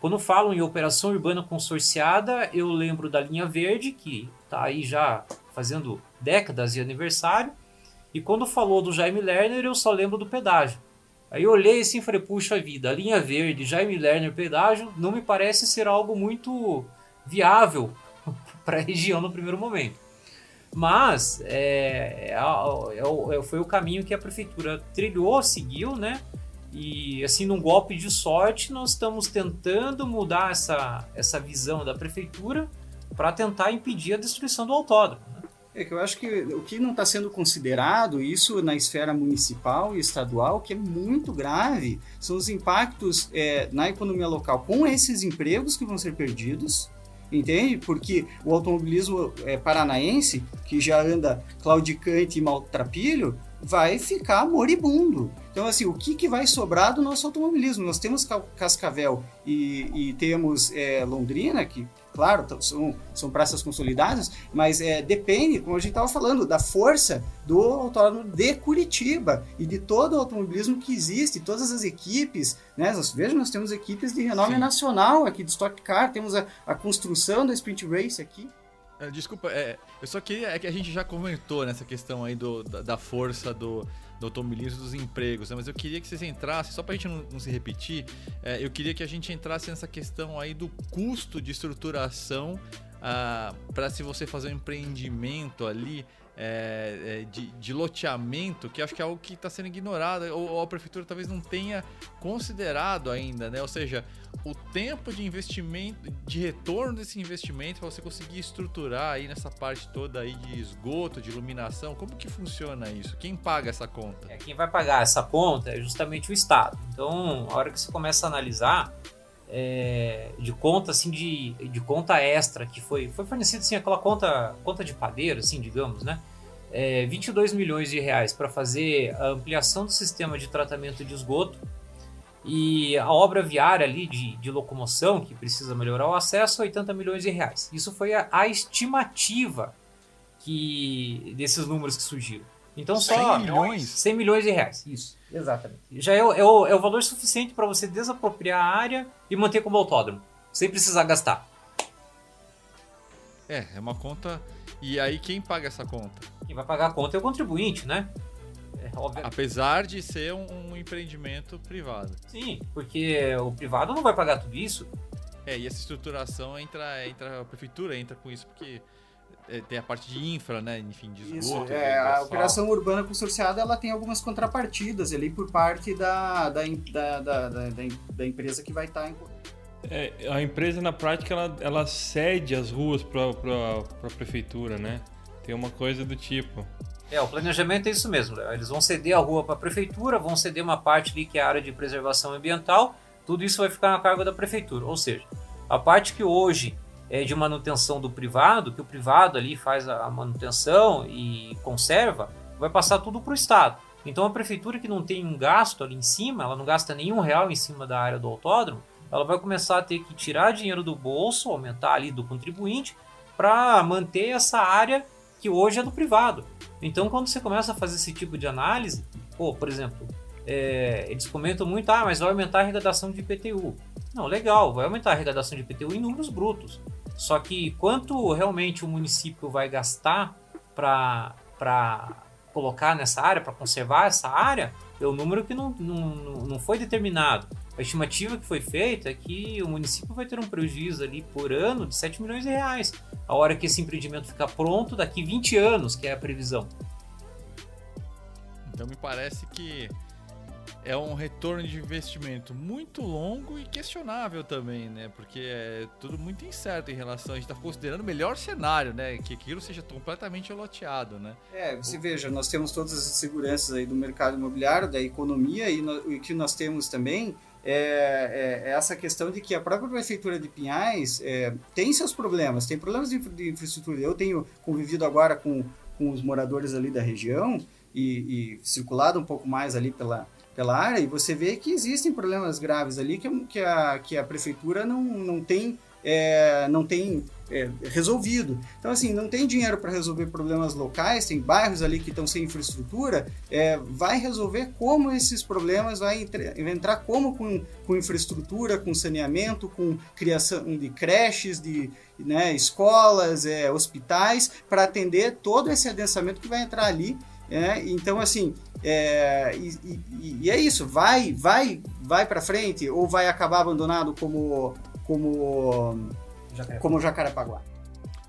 quando falam em operação urbana consorciada, eu lembro da linha verde, que está aí já fazendo décadas de aniversário, e quando falou do Jaime Lerner, eu só lembro do pedágio. Aí eu olhei assim e falei, puxa vida, a linha verde, Jaime Lerner, pedágio, não me parece ser algo muito viável para a região no primeiro momento. Mas é, é, é, foi o caminho que a prefeitura trilhou, seguiu, né? E assim, num golpe de sorte, nós estamos tentando mudar essa, essa visão da prefeitura para tentar impedir a destruição do autódromo. É que eu acho que o que não está sendo considerado, isso na esfera municipal e estadual, que é muito grave, são os impactos é, na economia local com esses empregos que vão ser perdidos, entende? Porque o automobilismo é, paranaense, que já anda claudicante e maltrapilho, vai ficar moribundo. Então, assim, o que, que vai sobrar do nosso automobilismo? Nós temos Cascavel e, e temos é, Londrina, que claro, são, são praças consolidadas, mas é, depende, como a gente estava falando, da força do autódromo de Curitiba e de todo o automobilismo que existe, todas as equipes, né? Veja, nós temos equipes de renome Sim. nacional aqui de Stock Car, temos a, a construção da Sprint Race aqui. É, desculpa, é, eu só queria. É que a gente já comentou nessa questão aí do, da, da força do, do automobilismo dos empregos, né? mas eu queria que vocês entrassem, só para a gente não, não, se repetir, é, eu queria que a gente entrasse nessa questão aí do custo de estruturação ah, para se você fazer um empreendimento ali é, é, de, de, loteamento, que acho que é algo que está sendo ignorado, ou, ou, a prefeitura talvez não tenha considerado ainda, né? Ou seja, o tempo de investimento, de retorno desse investimento, para você conseguir estruturar aí nessa parte toda aí de esgoto, de iluminação, como que funciona isso? Quem paga essa conta? É, quem vai pagar essa conta é justamente o Estado. Então, a hora que você começa a analisar, é, de conta assim de, de conta extra que foi foi fornecida assim aquela conta conta de padeiro assim digamos né é, 22 milhões de reais para fazer a ampliação do sistema de tratamento de esgoto e a obra viária ali de, de locomoção que precisa melhorar o acesso 80 milhões de reais isso foi a, a estimativa que desses números que surgiram então 100 só milhões 100 milhões de reais isso Exatamente. Já é o, é o, é o valor suficiente para você desapropriar a área e manter como autódromo, sem precisar gastar. É, é uma conta. E aí quem paga essa conta? Quem vai pagar a conta é o contribuinte, né? É, Apesar de ser um, um, empreendimento privado. Sim, porque o privado não vai pagar tudo isso. É, e essa estruturação entra, entra a prefeitura entra com isso, porque é, tem a parte de infra, né? Enfim, de esgoto. Isso, é, a operação urbana consorciada ela tem algumas contrapartidas ali por parte da, da, da, da, da, da empresa que vai estar em... É, a empresa na prática ela, ela cede as ruas para a prefeitura, né? Tem uma coisa do tipo. É, o planejamento é isso mesmo. Eles vão ceder a rua para a prefeitura, vão ceder uma parte ali que é a área de preservação ambiental. Tudo isso vai ficar na carga da prefeitura. Ou seja, a parte que hoje é, de manutenção do privado, que o privado ali faz a manutenção e conserva, vai passar tudo para o Estado. Então a prefeitura que não tem um gasto ali em cima, ela não gasta nenhum real em cima da área do autódromo, ela vai começar a ter que tirar dinheiro do bolso, aumentar ali do contribuinte, para manter essa área que hoje é do privado. Então quando você começa a fazer esse tipo de análise, pô, por exemplo, é, eles comentam muito, ah, mas vai aumentar a arrecadação de IPTU. Não, legal, vai aumentar a arrecadação de IPTU em números brutos. Só que quanto realmente o município vai gastar para colocar nessa área, para conservar essa área, é um número que não, não, não foi determinado. A estimativa que foi feita é que o município vai ter um prejuízo ali por ano de 7 milhões de reais. A hora que esse empreendimento ficar pronto, daqui 20 anos, que é a previsão. Então me parece que é um retorno de investimento muito longo e questionável também, né? Porque é tudo muito incerto em relação. A gente está considerando o melhor cenário, né? Que aquilo seja completamente loteado, né? É, você o... veja, nós temos todas as seguranças aí do mercado imobiliário, da economia, e o que nós temos também é, é, é, essa questão de que a própria prefeitura de Pinhais é, tem seus problemas, tem problemas de, de, infraestrutura. Eu tenho convivido agora com, com os moradores ali da região e, e circulado um pouco mais ali pela pela área e você vê que existem problemas graves ali que, que, a, que a prefeitura não, não tem, é, não tem é, resolvido. Então, assim, não tem dinheiro para resolver problemas locais, tem bairros ali que estão sem infraestrutura, é, vai resolver como esses problemas, vai entrar como com, com infraestrutura, com saneamento, com criação de creches, de né, escolas, é, hospitais, para atender todo esse adensamento que vai entrar ali. É, então, assim, é, e, e, e, é isso, vai, vai, vai para frente ou vai acabar abandonado como como Jacarepaguá. como Jacarepaguá.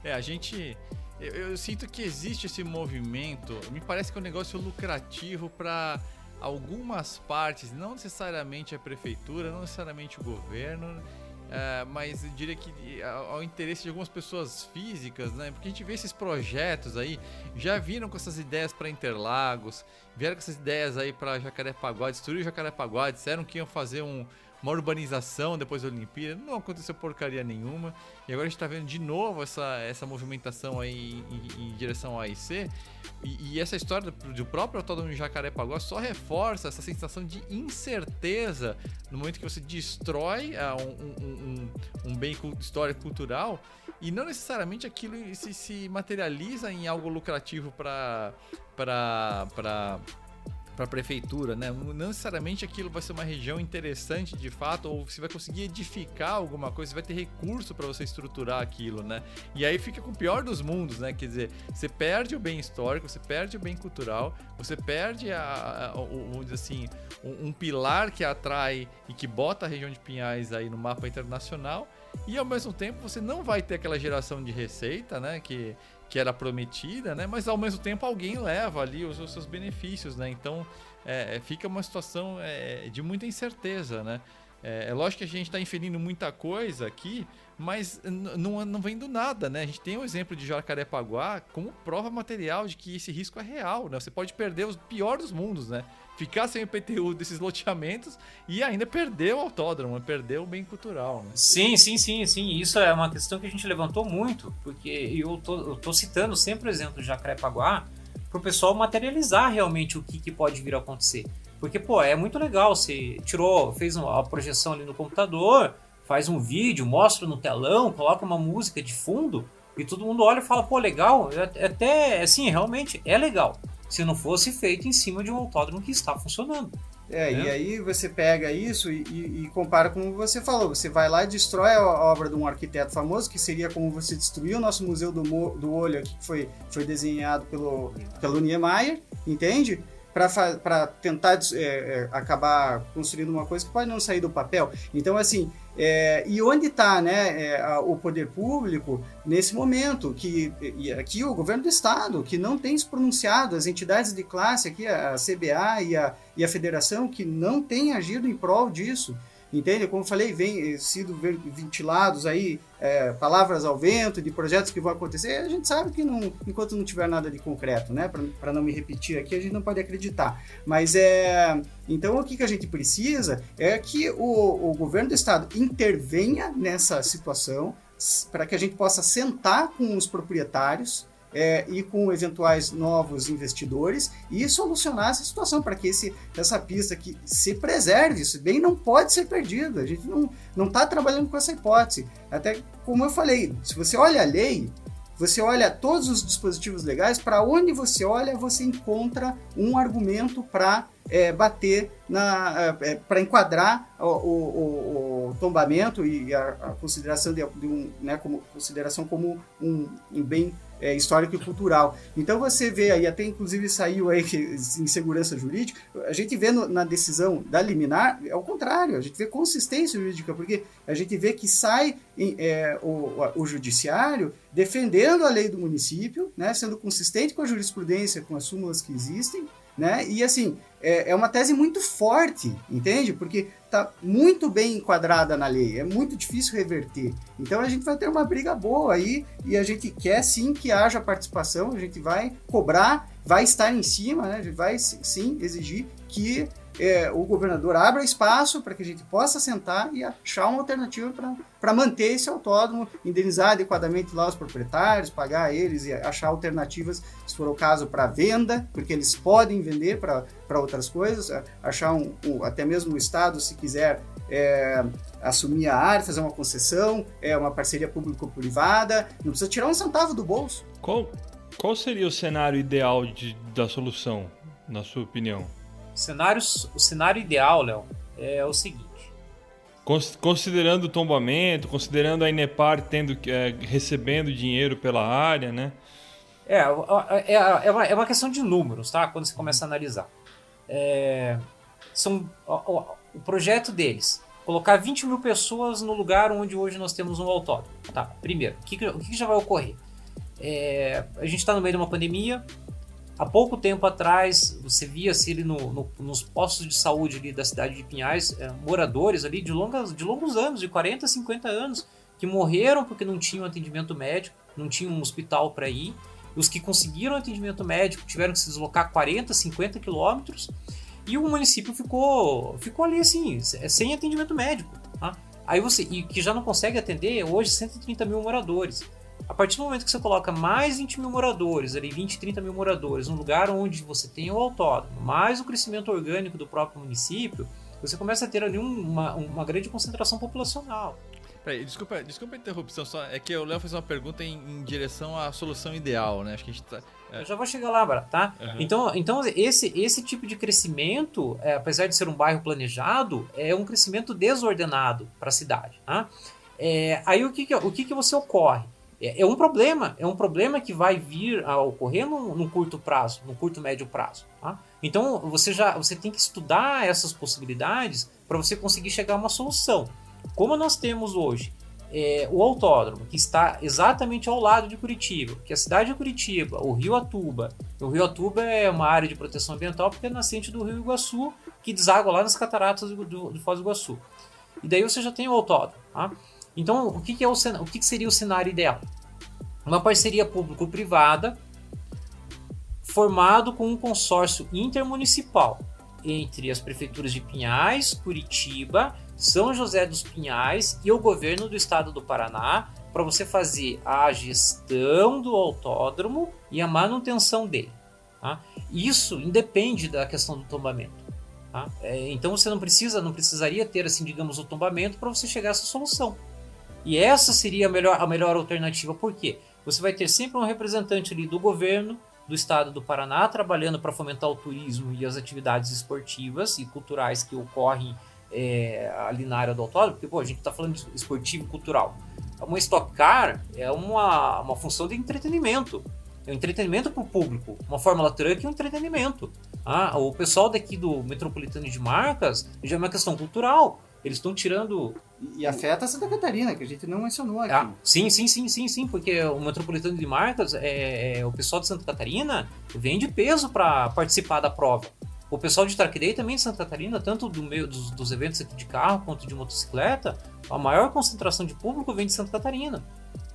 É, a gente eu, eu, sinto que existe esse movimento. Me parece que é um negócio lucrativo para algumas partes, não necessariamente a prefeitura, não necessariamente o governo é, mas eu diria que ao interesse de algumas pessoas físicas, né? Porque a gente vê esses projetos aí, já viram com essas ideias para Interlagos, vieram com essas ideias aí para Jacarepaguá, destruir o Jacarepaguá, disseram que iam fazer um, uma urbanização depois da Olimpíada, não aconteceu porcaria nenhuma. E agora a gente está vendo de novo essa, essa movimentação aí em, em direção ao AIC. E, e, essa história do, do próprio autódromo de Jacarepaguá só reforça essa sensação de incerteza no momento que você destrói uh, um, um, um, bem histórico cultural e não necessariamente aquilo se, se materializa em algo lucrativo para para a prefeitura, né? Não necessariamente aquilo vai ser uma região interessante de fato, ou você vai conseguir edificar alguma coisa, você vai ter recurso para você estruturar aquilo, né? E aí fica com o pior dos mundos, né? Quer dizer, você perde o bem histórico, você perde o bem cultural, você perde a, a, o, assim, um, um pilar que atrai e que bota a região de Pinhais aí no mapa internacional. E ao mesmo tempo você não vai ter aquela geração de receita, né? Que, que era prometida, né? Mas ao mesmo tempo alguém leva ali os, os seus benefícios, né? Então é, é fica uma situação é, de muita incerteza, né? É, é lógico que a gente está inferindo muita coisa aqui, mas não, não vem do nada, né? A gente tem o exemplo de Jacarepaguá como prova material de que esse risco é real, né? Você pode perder os pior dos mundos, né? Ficar sem o PTU desses loteamentos e ainda perder o autódromo, perder o bem cultural, né? Sim, sim, sim, sim. Isso é uma questão que a gente levantou muito, porque eu tô, eu tô citando sempre o exemplo de Jacarepaguá para o pessoal materializar realmente o que, que pode vir a acontecer. Porque, pô, é muito legal. Você tirou, fez uma projeção ali no computador, faz um vídeo, mostra no telão, coloca uma música de fundo e todo mundo olha e fala, pô, legal. É, até, assim, realmente é legal. Se não fosse feito em cima de um autódromo que está funcionando. É, é, e aí você pega isso e, e, e, compara com o que você falou. Você vai lá e destrói a obra de um arquiteto famoso, que seria como você destruiu o nosso Museu do, do Olho aqui, que foi, foi desenhado pelo, pelo Niemeyer, entende? Para tentar é, é, acabar construindo uma coisa que pode não sair do papel. Então, assim, é, e onde está né, é, o poder público nesse momento? Que e aqui o governo do estado, que não tem se pronunciado, as entidades de classe aqui, a CBA e a, e a federação, que não têm agido em prol disso. Entende? Como falei, vem eh, sido ventilados aí é, palavras ao vento de projetos que vão acontecer. A gente sabe que não, enquanto não tiver nada de concreto, né? Para não me repetir aqui, a gente não pode acreditar. Mas é. Então o que, que a gente precisa é que o, o governo do estado intervenha nessa situação, para que a gente possa sentar com os proprietários é, e com eventuais novos investidores e solucionar essa situação para que esse, essa pista que se preserve, isso bem não pode ser perdido. A gente não está trabalhando com essa hipótese. Até como eu falei, se você olha a lei, você olha todos os dispositivos legais, para onde você olha, você encontra um argumento para é, bater na é, é para enquadrar o, o, o, tombamento e a, a consideração de, de, um né, como consideração como um, um bem é, histórico e cultural. Então você vê aí, até inclusive saiu aí em segurança jurídica, a gente vê no, na decisão da liminar, é o contrário, a gente vê consistência jurídica, porque a gente vê que sai em, é, o, o judiciário defendendo a lei do município, né, sendo consistente com a jurisprudência, com as súmulas que existem, né? E assim, é, é uma tese muito forte, entende? Porque está muito bem enquadrada na lei, é muito difícil reverter. Então a gente vai ter uma briga boa aí e a gente quer sim que haja participação, a gente vai cobrar, vai estar em cima, né? a gente vai sim exigir que é, o governador abra espaço para que a gente possa sentar e achar uma alternativa para manter esse autódromo, indenizar adequadamente lá os proprietários, pagar eles e achar alternativas, se for o caso, para venda, porque eles podem vender para outras coisas, achar um, um, até mesmo o Estado, se quiser é, assumir a área, fazer uma concessão, é uma parceria público-privada, não precisa tirar um centavo do bolso. Qual, qual seria o cenário ideal de, da solução, na sua opinião? Cenários, o cenário ideal, Léo, é o seguinte. Considerando o tombamento, considerando a Inepar tendo, é, recebendo dinheiro pela área, né? É, é, é, uma, é uma questão de números, tá? Quando você começa a analisar. É, são, o, o projeto deles, colocar 20 mil pessoas no lugar onde hoje nós temos um autódromo. Tá, primeiro, o que, que já vai ocorrer? É, a gente está no meio de uma pandemia, Há pouco tempo atrás, você via se no, no, nos postos de saúde ali da cidade de Pinhais, é, moradores ali de, longas, de longos anos, de 40, 50 anos, que morreram porque não tinham atendimento médico, não tinham um hospital para ir. Os que conseguiram atendimento médico tiveram que se deslocar 40, 50 quilômetros. E o município ficou, ficou ali assim, sem atendimento médico. Tá? Aí você, e que já não consegue atender hoje 130 mil moradores. A partir do momento que você coloca mais 20 mil moradores, ali 20, 30 mil moradores, num lugar onde você tem o autódromo, mais o crescimento orgânico do próprio município, você começa a ter ali uma, uma grande concentração populacional. Peraí, desculpa, desculpa a interrupção, só é que o Léo fez uma pergunta em, em, direção à solução ideal, né? Acho que a gente tá. É... Eu já vou chegar lá, tá? Uhum. Então, então esse, esse tipo de crescimento, é, apesar de ser um bairro planejado, é um crescimento desordenado para a cidade. Tá? É, aí o que, que, o que, que você ocorre? É, é, um problema, é um problema que vai vir a ocorrer no, curto prazo, no curto médio prazo. Tá? Então você já você tem que estudar essas possibilidades para você conseguir chegar a uma solução. Como nós temos hoje é, o autódromo, que está exatamente ao lado de Curitiba, que a cidade de Curitiba, o Rio Atuba. O Rio Atuba é uma área de proteção ambiental porque é nascente do Rio Iguaçu, que deságua lá nas cataratas do, do, do Foz do Iguaçu. E daí você já tem o autódromo. Tá? Então, o que, que é o, o que, que seria o cenário ideal? Uma parceria público-privada formado com um consórcio intermunicipal entre as prefeituras de Pinhais, Curitiba, São José dos Pinhais e o governo do estado do Paraná para você fazer a gestão do autódromo e a manutenção dele. Tá? Isso independe da questão do tombamento. Tá? É, então você não precisa, não precisaria ter assim, digamos, o tombamento para você chegar a essa solução. E essa seria a melhor, a melhor alternativa. Por quê? Você vai ter sempre um representante ali do governo do estado do Paraná trabalhando para fomentar o turismo e as atividades esportivas e culturais que ocorrem é, ali na área do autódromo, porque pô, a gente está falando de esportivo e cultural. Uma Stock Car é uma, uma função de entretenimento. É um entretenimento para o público. Uma Fórmula Truck é um entretenimento. Ah, o pessoal daqui do Metropolitano de Marcas já é uma questão cultural. Eles estão tirando. E afeta Santa Catarina, que a gente não mencionou aqui. Ah, sim, sim, sim, sim, sim, porque o Metropolitano de Marcas, é, é o pessoal de Santa Catarina vem de peso para participar da prova. O pessoal de Track também de Santa Catarina, tanto do meio dos, dos, eventos de carro quanto de motocicleta, a maior concentração de público vem de Santa Catarina.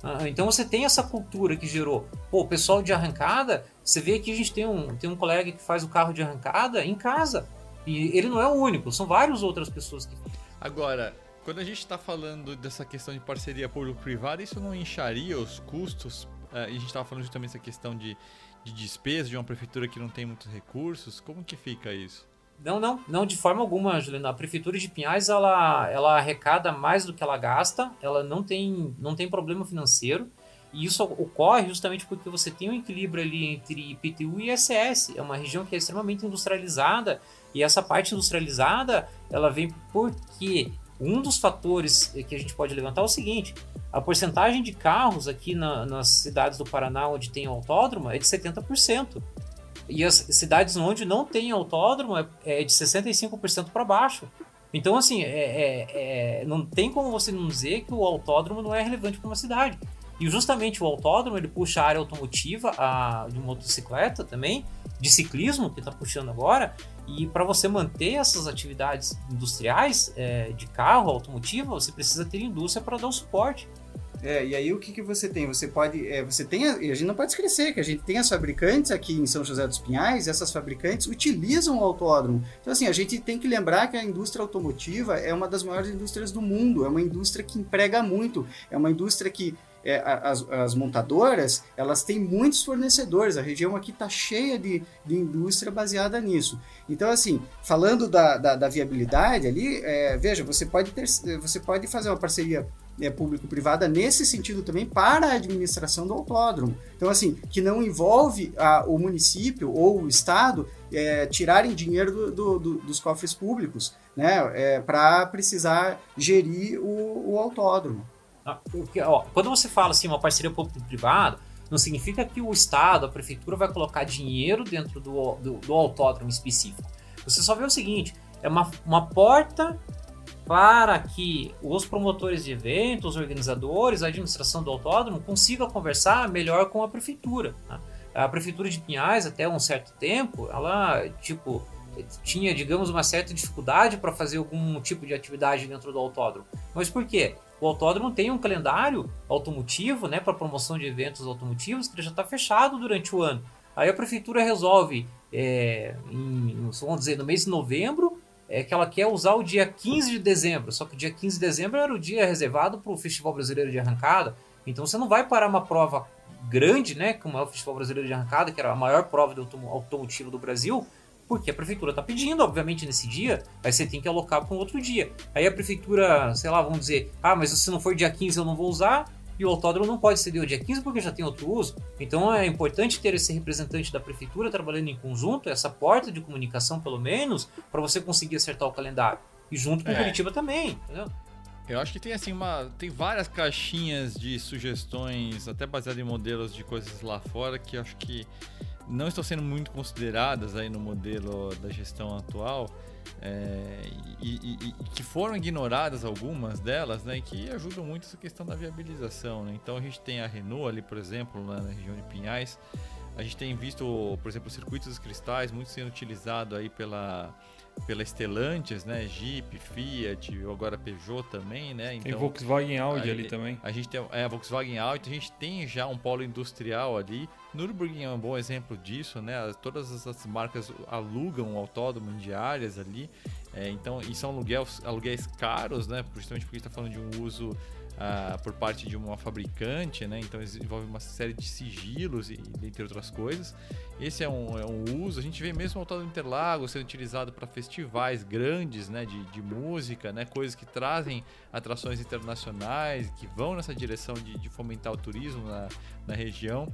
Ah, então você tem essa cultura que gerou. Pô, o pessoal de arrancada, você vê que a gente tem um, tem um colega que faz o carro de arrancada em casa. E ele não é o único, são várias outras pessoas que Agora, quando a gente está falando dessa questão de parceria público-privada, isso não incharia os custos? E a gente estava falando justamente dessa questão de, de despesa de uma prefeitura que não tem muitos recursos. Como que fica isso? Não, não, não de forma alguma, Juliana. A prefeitura de Pinhais ela, ela arrecada mais do que ela gasta, ela não tem, não tem problema financeiro. E isso ocorre justamente porque você tem um equilíbrio ali entre IPTU e ISS. É uma região que é extremamente industrializada e essa parte industrializada ela vem porque um dos fatores que a gente pode levantar é o seguinte: a porcentagem de carros aqui na, nas cidades do Paraná onde tem autódromo é de 70%. E as cidades onde não tem autódromo é, é de 65% para baixo. Então, assim, é, é, é, não tem como você não dizer que o autódromo não é relevante para uma cidade. E justamente o autódromo ele puxa a área automotiva a, de motocicleta também, de ciclismo, que está puxando agora. E para você manter essas atividades industriais é, de carro, automotiva, você precisa ter indústria para dar o suporte. É, e aí o que, que você tem? Você pode. É, você tem. A, e a gente não pode esquecer que a gente tem as fabricantes aqui em São José dos Pinhais, essas fabricantes utilizam o autódromo. Então, assim, a gente tem que lembrar que a indústria automotiva é uma das maiores indústrias do mundo, é uma indústria que emprega muito, é uma indústria que é, as, as, montadoras elas têm muitos fornecedores, a região aqui está cheia de, de indústria baseada nisso. Então, assim, falando da, da, da viabilidade ali, é, veja, você pode, ter, você pode fazer uma parceria é, público-privada nesse sentido também para a administração do autódromo. Então, assim, que não envolve a, o município ou o estado é, tirarem dinheiro do, do, do, dos cofres públicos né, é, para precisar gerir o, o autódromo. Ah, ó, quando você fala assim, uma parceria público-privada, não significa que o Estado, a prefeitura, vai colocar dinheiro dentro do, do, do autódromo específico. Você só vê o seguinte: é uma, uma porta para que os promotores de eventos, os organizadores, a administração do autódromo consiga conversar melhor com a prefeitura. Né? A prefeitura de Pinhais, até um certo tempo, ela tipo tinha, digamos, uma certa dificuldade para fazer algum tipo de atividade dentro do autódromo. Mas por quê? O autódromo tem um calendário automotivo, né, para promoção de eventos automotivos que já está fechado durante o ano. Aí a prefeitura resolve, é, em, vamos dizer, no mês de novembro, é que ela quer usar o dia 15 de dezembro, só que o dia 15 de dezembro era o dia reservado para o Festival Brasileiro de Arrancada, então você não vai parar uma prova grande, né, como é o Festival Brasileiro de Arrancada, que era a maior prova de automotivo do Brasil, porque a prefeitura está pedindo, obviamente, nesse dia, aí você tem que alocar para um outro dia. Aí a prefeitura, sei lá, vamos dizer, ah, mas se não for dia 15 eu não vou usar, e o autódromo não pode ceder o dia 15 porque já tem outro uso. Então é importante ter esse representante da prefeitura trabalhando em conjunto, essa porta de comunicação pelo menos, para você conseguir acertar o calendário. E junto com é. Curitiba também, entendeu? Eu acho que tem assim uma. Tem várias caixinhas de sugestões, até baseadas em modelos de coisas lá fora, que acho que não estão sendo muito consideradas aí no modelo da gestão atual. É, e, e, e, que foram ignoradas algumas delas, né, que ajudam muito essa questão da viabilização. Né? Então a gente tem a Renault ali, por exemplo, na região de Pinhais. A gente tem visto, por exemplo, circuitos cristais muito sendo utilizado aí pela pela Stellantis, né? Jeep, Fiat, agora Peugeot também, né? Então, tem Volkswagen Audi a, ali também. A gente tem é, a Volkswagen Audi, a gente tem já um polo industrial ali. Nürburgring é um bom exemplo disso, né? Todas as marcas alugam autódromo em diárias ali. É, então, e são aluguéis, aluguéis caros, né? Justamente porque está falando de um uso uh, por parte de uma fabricante, né? Então envolve uma série de sigilos e dentre outras coisas. Esse é um, é um uso. A gente vê mesmo o Autódromo Interlagos sendo utilizado para festivais grandes, né? De, de música, né? Coisas que trazem atrações internacionais, que vão nessa direção de, de fomentar o turismo na, na região.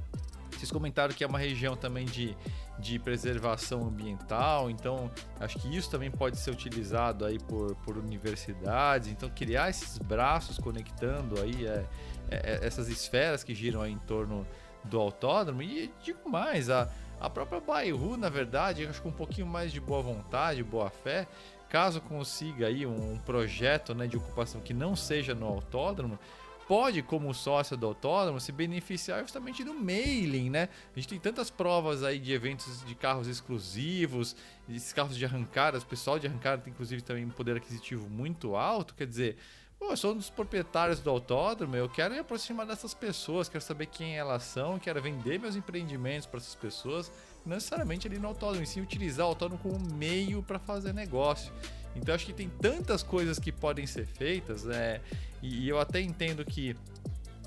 Vocês comentaram que é uma região também de, de preservação ambiental, então acho que isso também pode ser utilizado aí por, por universidades. Então criar esses braços conectando aí é, é, é essas esferas que giram aí em torno do autódromo. E digo mais, a, a própria Bairro, na verdade, acho que um pouquinho mais de boa vontade, boa fé, caso consiga aí um projeto né, de ocupação que não seja no autódromo, pode, como sócio do autódromo, se beneficiar justamente do mailing, né? A gente tem tantas provas aí de eventos de carros exclusivos, esses carros de arrancada, o pessoal de arrancada tem inclusive também um poder aquisitivo muito alto, quer dizer, Pô, eu sou um dos proprietários do autódromo, eu quero me aproximar dessas pessoas, quero saber quem elas são, quero vender meus empreendimentos para essas pessoas, não necessariamente ali no autódromo, e sim utilizar o autódromo como meio para fazer negócio. Então acho que tem tantas coisas que podem ser feitas, é, e, eu até entendo que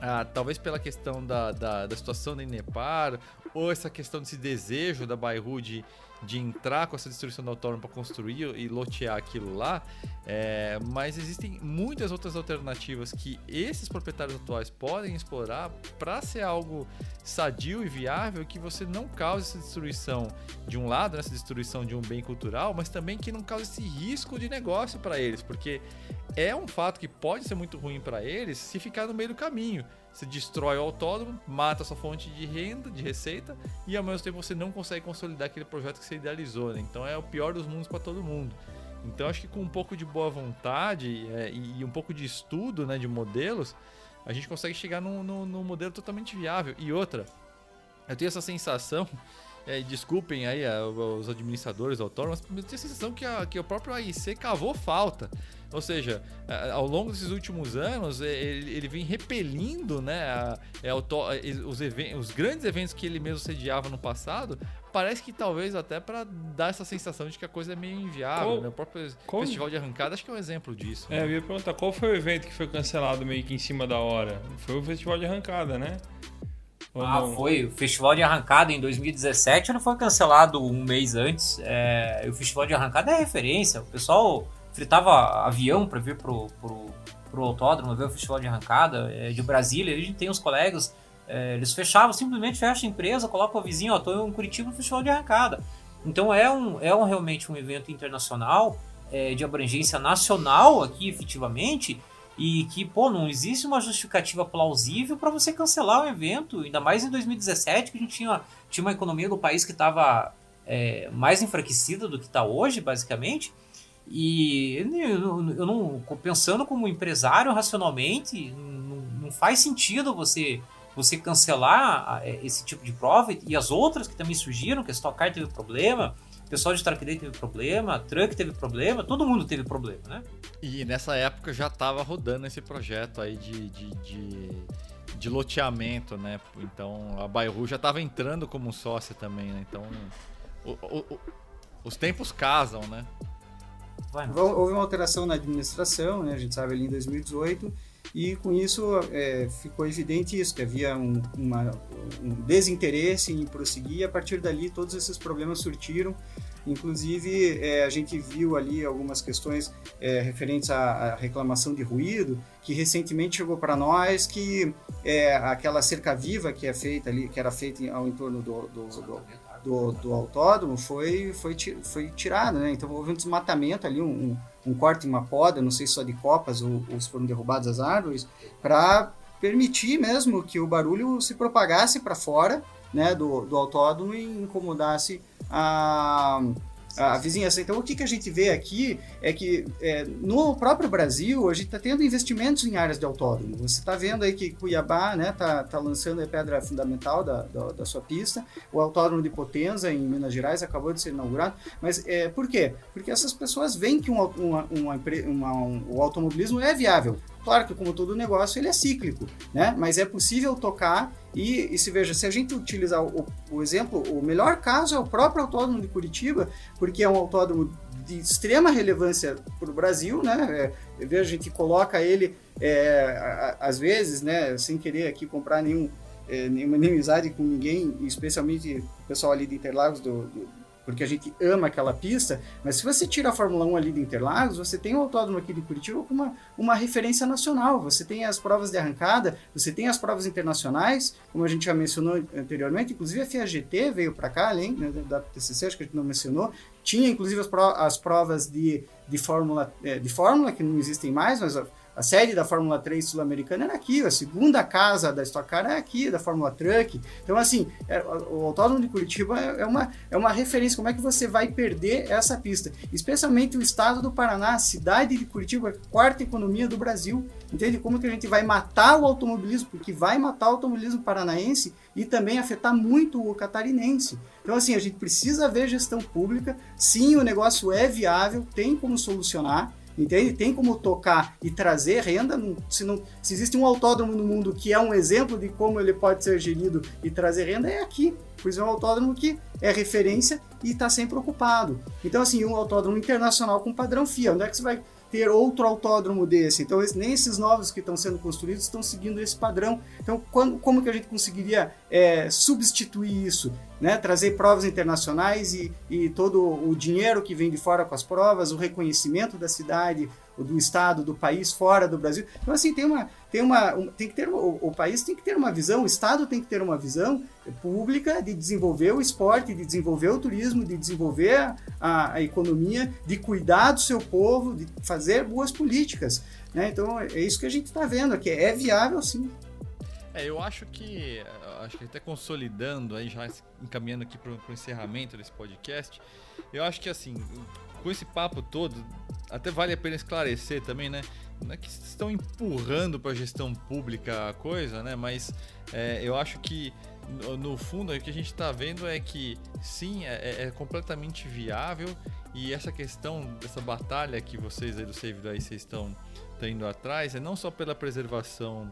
ah, talvez pela questão da, da, da, situação da Inepar, ou essa questão desse desejo da Bairro de, de entrar com essa destruição do autônomo para construir e lotear aquilo lá, é, mas existem muitas outras alternativas que esses proprietários atuais podem explorar para ser algo sadio e viável que você não cause essa destruição de um lado, essa destruição de um bem cultural, mas também que não cause esse risco de negócio para eles, porque é um fato que pode ser muito ruim para eles se ficar no meio do caminho. Você destrói o autódromo, mata a sua fonte de renda, de receita, e ao mesmo tempo você não consegue consolidar aquele projeto que você idealizou. Né? Então é o pior dos mundos para todo mundo. Então acho que com um pouco de boa vontade é, e, um pouco de estudo né, de modelos, a gente consegue chegar num, num, num modelo totalmente viável. E outra, eu tenho essa sensação é, desculpem aí a, os administradores autônomos, mas eu tenho a sensação que, a, que o próprio AIC cavou falta. Ou seja, ao longo desses últimos anos, ele, ele vem repelindo né, a, é, os, os grandes eventos que ele mesmo sediava no passado. Parece que talvez até para dar essa sensação de que a coisa é meio inviável. Né? O próprio qual... Festival de Arrancada acho que é um exemplo disso. É, né? eu ia perguntar qual foi o evento que foi cancelado meio que em cima da hora? Foi o Festival de Arrancada, né? ah, foi. O Festival de Arrancada em 2017 ele foi cancelado um mês antes. É, o Festival de Arrancada é referência. O pessoal fritava avião para vir pro, pro, pro autódromo ver o Festival de Arrancada. É, de Brasília, a gente tem uns colegas, é, eles fechavam, simplesmente fecha a empresa, coloca o vizinho, ó, tô em Curitiba no Festival de Arrancada. Então é, um, é um, realmente um evento internacional, é, de abrangência nacional aqui, efetivamente, e que, pô, não existe uma justificativa plausível para você cancelar o evento, ainda mais em 2017, que a gente tinha, tinha uma economia do país que estava é, mais enfraquecida do que está hoje, basicamente. E eu, eu não, pensando como empresário racionalmente, não, não faz sentido você você cancelar é, esse tipo de prova e as outras que também surgiram, que a Stock Car teve problema, o pessoal de Track Day teve problema, Truck teve problema, todo mundo teve problema, né? E nessa época já estava rodando esse projeto aí de, de, de, de, loteamento, né? Então a Bairro já estava entrando como sócia também, né? Então o, o, o, os tempos casam, né? Houve uma alteração na administração, né? A gente sabe ali em 2018 e com isso é, ficou evidente isso, que havia um, uma, um desinteresse em prosseguir e a partir dali todos esses problemas surtiram Inclusive, é, a gente viu ali algumas questões é, referentes à, à, reclamação de ruído, que recentemente chegou para nós que é, aquela cerca viva que é feita ali, que era feita ao entorno do, do, do, do, do autódromo, foi, foi, foi tirada, né? Então houve um desmatamento ali, um, um corte uma poda, não sei se só de copas ou, ou se foram derrubadas as árvores, para permitir mesmo que o barulho se propagasse para fora né, do, do autódromo e incomodasse a, a vizinhança. Então, o que, que a gente vê aqui é que é, no próprio Brasil a gente está tendo investimentos em áreas de autódromo. Você está vendo aí que Cuiabá está né, tá, tá lançando a pedra fundamental da, da, da, sua pista, o autódromo de Potenza, em Minas Gerais, acabou de ser inaugurado. Mas é, por quê? Porque essas pessoas veem que um, uma, uma, uma, um, o automobilismo é viável. Claro que, como todo negócio, ele é cíclico, né? mas é possível tocar e, e, se veja, se a gente utilizar o, o, exemplo, o melhor caso é o próprio autódromo de Curitiba, porque é um autódromo de extrema relevância para o Brasil, né? É, veja, a gente coloca ele, é, às vezes, né, sem querer aqui comprar nenhum, é, nenhuma inimizade com ninguém, especialmente o pessoal ali de Interlagos do, do porque a gente ama aquela pista, mas se você tira a Fórmula 1 ali de Interlagos, você tem o autódromo aqui de Curitiba com uma, uma referência nacional, você tem as provas de arrancada, você tem as provas internacionais, como a gente já mencionou anteriormente, inclusive a FIA GT veio para cá, além né, da TCC, acho que a gente não mencionou, tinha inclusive as, provas, as provas de, de, Fórmula, é, de Fórmula, que não existem mais, mas a sede da Fórmula 3 sul-americana era aqui, a segunda casa da Stock Car é aqui, da Fórmula Truck. Então, assim, é, o Autódromo de Curitiba é, é uma, é uma referência. Como é que você vai perder essa pista? Especialmente o estado do Paraná, a cidade de Curitiba, a quarta economia do Brasil. Entende? Como que a gente vai matar o automobilismo? Porque vai matar o automobilismo paranaense e também afetar muito o catarinense. Então, assim, a gente precisa ver gestão pública. Sim, o negócio é viável, tem como solucionar Entende? Tem como tocar e trazer renda. Se, não, se existe um autódromo no mundo que é um exemplo de como ele pode ser gerido e trazer renda, é aqui. Pois é um autódromo que é referência e está sempre ocupado. Então, assim, um autódromo internacional com padrão FIA. Onde é que você vai ter outro autódromo desse. Então, nem esses novos que estão sendo construídos estão seguindo esse padrão. Então, quando, como que a gente conseguiria é, substituir isso? Né? Trazer provas internacionais e, e todo o dinheiro que vem de fora com as provas, o reconhecimento da cidade, do estado, do país fora do Brasil. Então, assim, tem uma. Tem uma, tem que ter, o, o, país tem que ter uma visão, o Estado tem que ter uma visão pública de desenvolver o esporte, de desenvolver o turismo, de desenvolver a, a economia, de cuidar do seu povo, de fazer boas políticas. Né? Então, é isso que a gente está vendo aqui. É viável, sim. É, eu acho que, acho que até consolidando, aí já encaminhando aqui para o encerramento desse podcast, eu acho que assim, com esse papo todo, até vale a pena esclarecer também, né? Não é que estão empurrando para a gestão pública a coisa, né? Mas é, eu acho que no, fundo o que a gente está vendo é que sim, é, é, é, completamente viável e essa questão dessa batalha que vocês aí do Save daí vocês estão indo atrás é não só pela preservação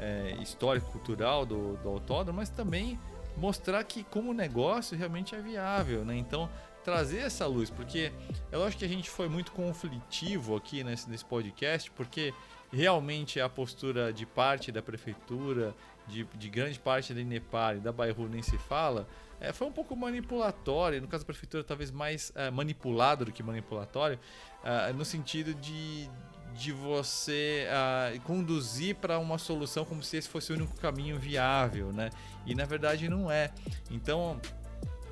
é, histórico-cultural do, do autódromo, mas também mostrar que como negócio realmente é viável, né? Então trazer essa luz, porque eu acho que a gente foi muito conflitivo aqui nesse, nesse podcast, porque realmente a postura de parte da prefeitura, de, de grande parte da Inepar e da Bairro nem se fala, é, foi um pouco manipulatória, no caso da prefeitura talvez mais é, manipulado do que manipulatório, é, no sentido de, de você uh, conduzir para uma solução como se esse fosse o único caminho viável, né? E na verdade não é. Então,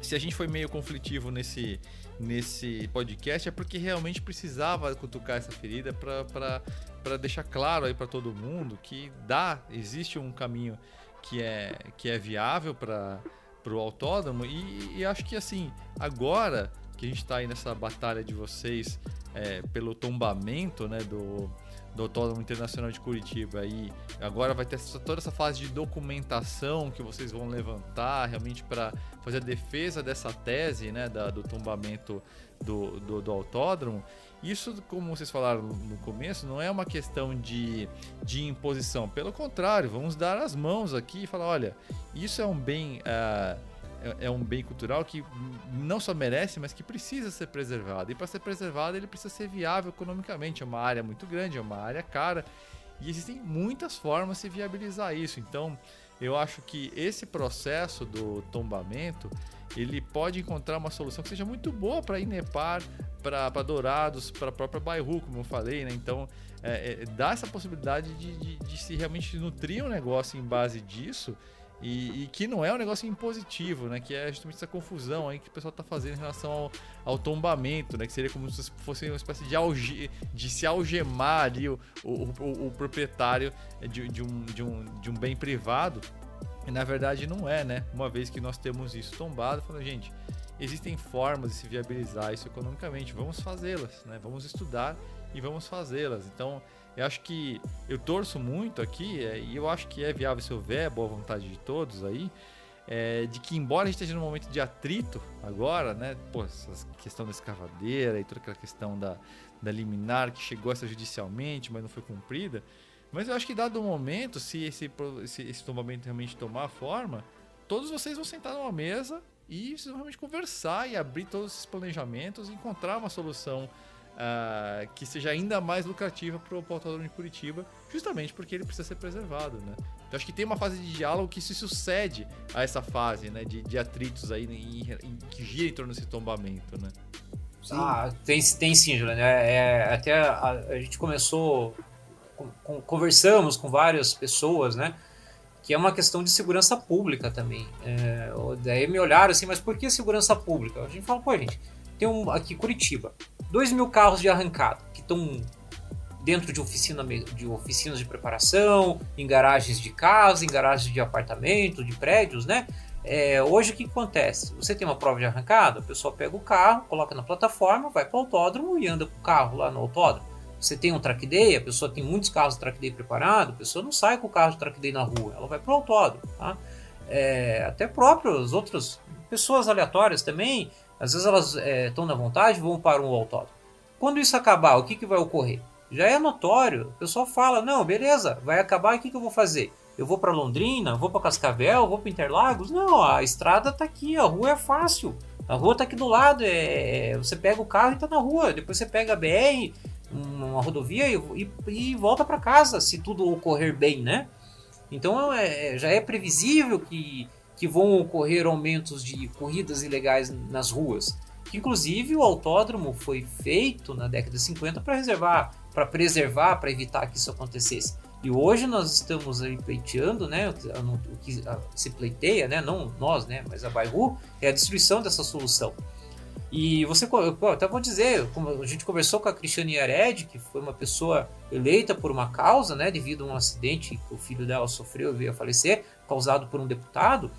se a gente foi meio conflitivo nesse, nesse podcast, é porque realmente precisava cutucar essa ferida para deixar claro aí para todo mundo que dá, existe um caminho que é, que é viável para o autódromo. E, e acho que assim, agora que a gente está aí nessa batalha de vocês é, pelo tombamento né, do, do Autódromo Internacional de Curitiba e agora vai ter toda essa fase de documentação que vocês vão levantar realmente para fazer a defesa dessa tese né, da, do tombamento do, do, do, autódromo. Isso, como vocês falaram no começo, não é uma questão de, de imposição. Pelo contrário, vamos dar as mãos aqui e falar: olha, isso é um bem. Uh, é, é, um bem cultural que não só merece, mas que precisa ser preservado. E para ser preservado, ele precisa ser viável economicamente. É uma área muito grande, é uma área cara. E existem muitas formas de viabilizar isso. Então, eu acho que esse processo do tombamento ele pode encontrar uma solução que seja muito boa para Inepar, para Dourados, para a própria Bairro, como eu falei, né? Então, é, é, dá essa possibilidade de, de, de se realmente nutrir um negócio em base disso e, e, que não é um negócio impositivo, né? Que é justamente essa confusão aí que o pessoal está fazendo em relação ao, ao, tombamento, né? Que seria como se fosse uma espécie de, alge, de se algemar ali o, o, o, o proprietário de, de, um, de, um, de um bem privado. E na verdade não é, né? Uma vez que nós temos isso tombado, falando, gente, existem formas de se viabilizar isso economicamente, vamos fazê-las, né? Vamos estudar e vamos fazê-las. Então, eu acho que eu torço muito aqui, é, e eu acho que é viável se houver boa vontade de todos aí, é, de que embora a gente esteja num momento de atrito agora, né? Pô, essa questão da escavadeira e toda aquela questão da, da liminar que chegou judicialmente, mas não foi cumprida. Mas eu acho que dado o momento, se esse, esse, esse tombamento realmente tomar forma, todos vocês vão sentar numa mesa e vocês vão realmente conversar e abrir todos esses planejamentos e encontrar uma solução uh, que seja ainda mais lucrativa para o autódromo de Curitiba, justamente porque ele precisa ser preservado, né? Então acho que tem uma fase de diálogo que se sucede a essa fase, né, de, de atritos aí em, em, que gira em torno desse tombamento, né? Sim. Ah, tem, tem sim, Juliano. É, é, até a, a, gente começou, com, com, conversamos com várias pessoas, né? Que é uma questão de segurança pública também. É, daí me olharam assim, mas por que segurança pública? A gente fala, pô, gente, tem um aqui Curitiba, 2 mil carros de arrancada que estão dentro de, oficina, de oficinas de preparação, em garagens de casa, em garagens de apartamento, de prédios, né? É, hoje o que acontece? Você tem uma prova de arrancada, a pessoa pega o carro, coloca na plataforma, vai para o autódromo e anda com o carro lá no autódromo. Você tem um track day, a pessoa tem muitos carros de track day preparado, a pessoa não sai com o carro de track day na rua, ela vai para o autódromo. Tá? É, até próprios outras pessoas aleatórias também às vezes elas estão é, na vontade vão para um autódromo. quando isso acabar, o que, que vai ocorrer? Já é notório. O pessoal fala: não, beleza, vai acabar, o que, que eu vou fazer? Eu vou para Londrina, vou para Cascavel, vou para Interlagos? Não, a estrada está aqui, a rua é fácil. A rua está aqui do lado, é, é, você pega o carro e está na rua. Depois você pega a BR, uma rodovia e, e, e volta para casa, se tudo ocorrer bem, né? Então é, já é previsível que, que vão ocorrer aumentos de corridas ilegais nas ruas. Inclusive o autódromo foi feito na década de 50 para reservar, para preservar, para evitar que isso acontecesse. E hoje nós estamos aí pleiteando, né, o que se pleiteia, né, não nós, né, mas a Bairro, é a destruição dessa solução. E você, eu até vou dizer, a gente conversou com a Cristiane Yared, que foi uma pessoa eleita por uma causa, né, devido a um acidente que o filho dela sofreu e veio a falecer, causado por um deputado.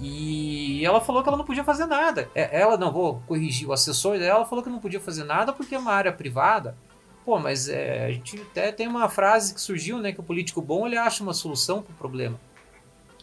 E ela falou que ela não podia fazer nada. É, ela, não vou corrigir, o assessor dela falou que não podia fazer nada porque é uma área privada. Pô, mas é, a gente até tem uma frase que surgiu, né, que o político bom ele acha uma solução para o problema.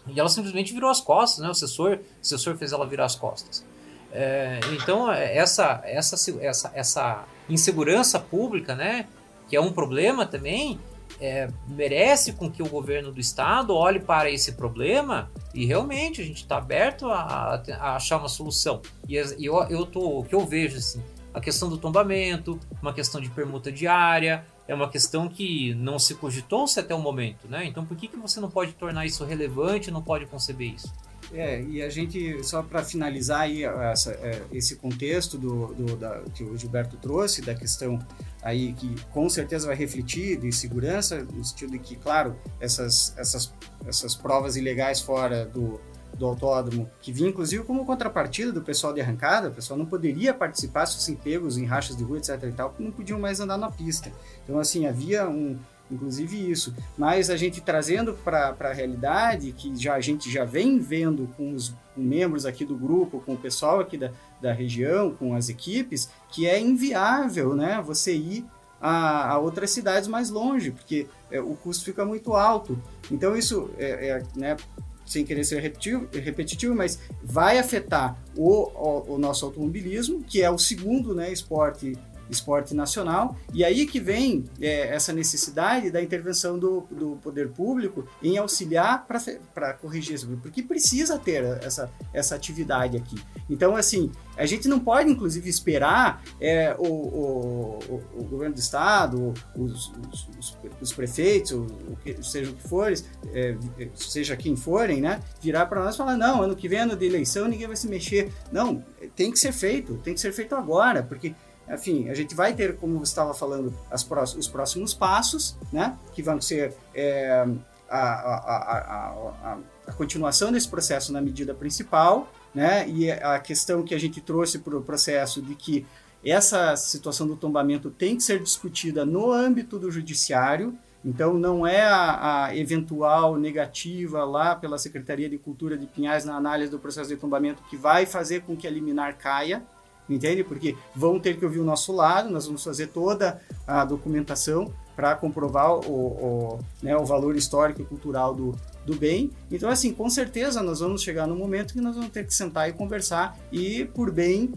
E ela simplesmente virou as costas, né? O assessor, o assessor fez ela virar as costas. É, então, essa, essa, essa, essa insegurança pública, né, que é um problema também, é, merece com que o governo do estado olhe para esse problema e realmente a gente está aberto a, a, achar uma solução. E eu, eu tô, o que eu vejo assim, a questão do tombamento, uma questão de permuta diária, é uma questão que não se cogitou-se até o momento, né? Então por que, que você não pode tornar isso relevante, não pode conceber isso? É, e a gente, só para finalizar aí essa, é, esse contexto do, do da, que o Gilberto trouxe, da questão aí que com certeza vai refletir de segurança, no sentido de que, claro, essas, essas, essas provas ilegais fora do, do autódromo, que vinha inclusive como contrapartida do pessoal de arrancada, o pessoal não poderia participar se fossem pegos em rachas de rua, etc e tal, não podiam mais andar na pista. Então, assim, havia um, inclusive isso. Mas a gente trazendo para a realidade, que já, a gente já vem vendo com os membros aqui do grupo, com o pessoal aqui da, da região, com as equipes, que é inviável né, você ir a, a outras cidades mais longe, porque é, o custo fica muito alto. Então isso é, é né, sem querer ser repetitivo, repetitivo, mas vai afetar o, o, o, nosso automobilismo, que é o segundo né, esporte esporte nacional. E aí que vem é, essa necessidade da intervenção do, do poder público em auxiliar para corrigir isso, porque precisa ter essa, essa atividade aqui. Então, assim, a gente não pode, inclusive, esperar é, o, o, o, governo do estado, os, os, os prefeitos, o, que, seja o que for, é, seja quem forem, né, virar para nós e falar: não, ano que vem, ano de eleição, ninguém vai se mexer. Não, tem que ser feito, tem que ser feito agora, porque enfim, a gente vai ter, como você estava falando, próximos, os próximos passos, né, que vão ser é, a, a, a, a, continuação desse processo na medida principal, né, e a questão que a gente trouxe para o processo de que essa situação do tombamento tem que ser discutida no âmbito do judiciário, então não é a, a, eventual negativa lá pela Secretaria de Cultura de Pinhais na análise do processo de tombamento que vai fazer com que a liminar caia, entende? Porque vão ter que ouvir o nosso lado, nós vamos fazer toda a documentação para comprovar o, o, né, o valor histórico e cultural do, do bem. Então, assim, com certeza nós vamos chegar no momento que nós vamos ter que sentar e conversar e, por bem,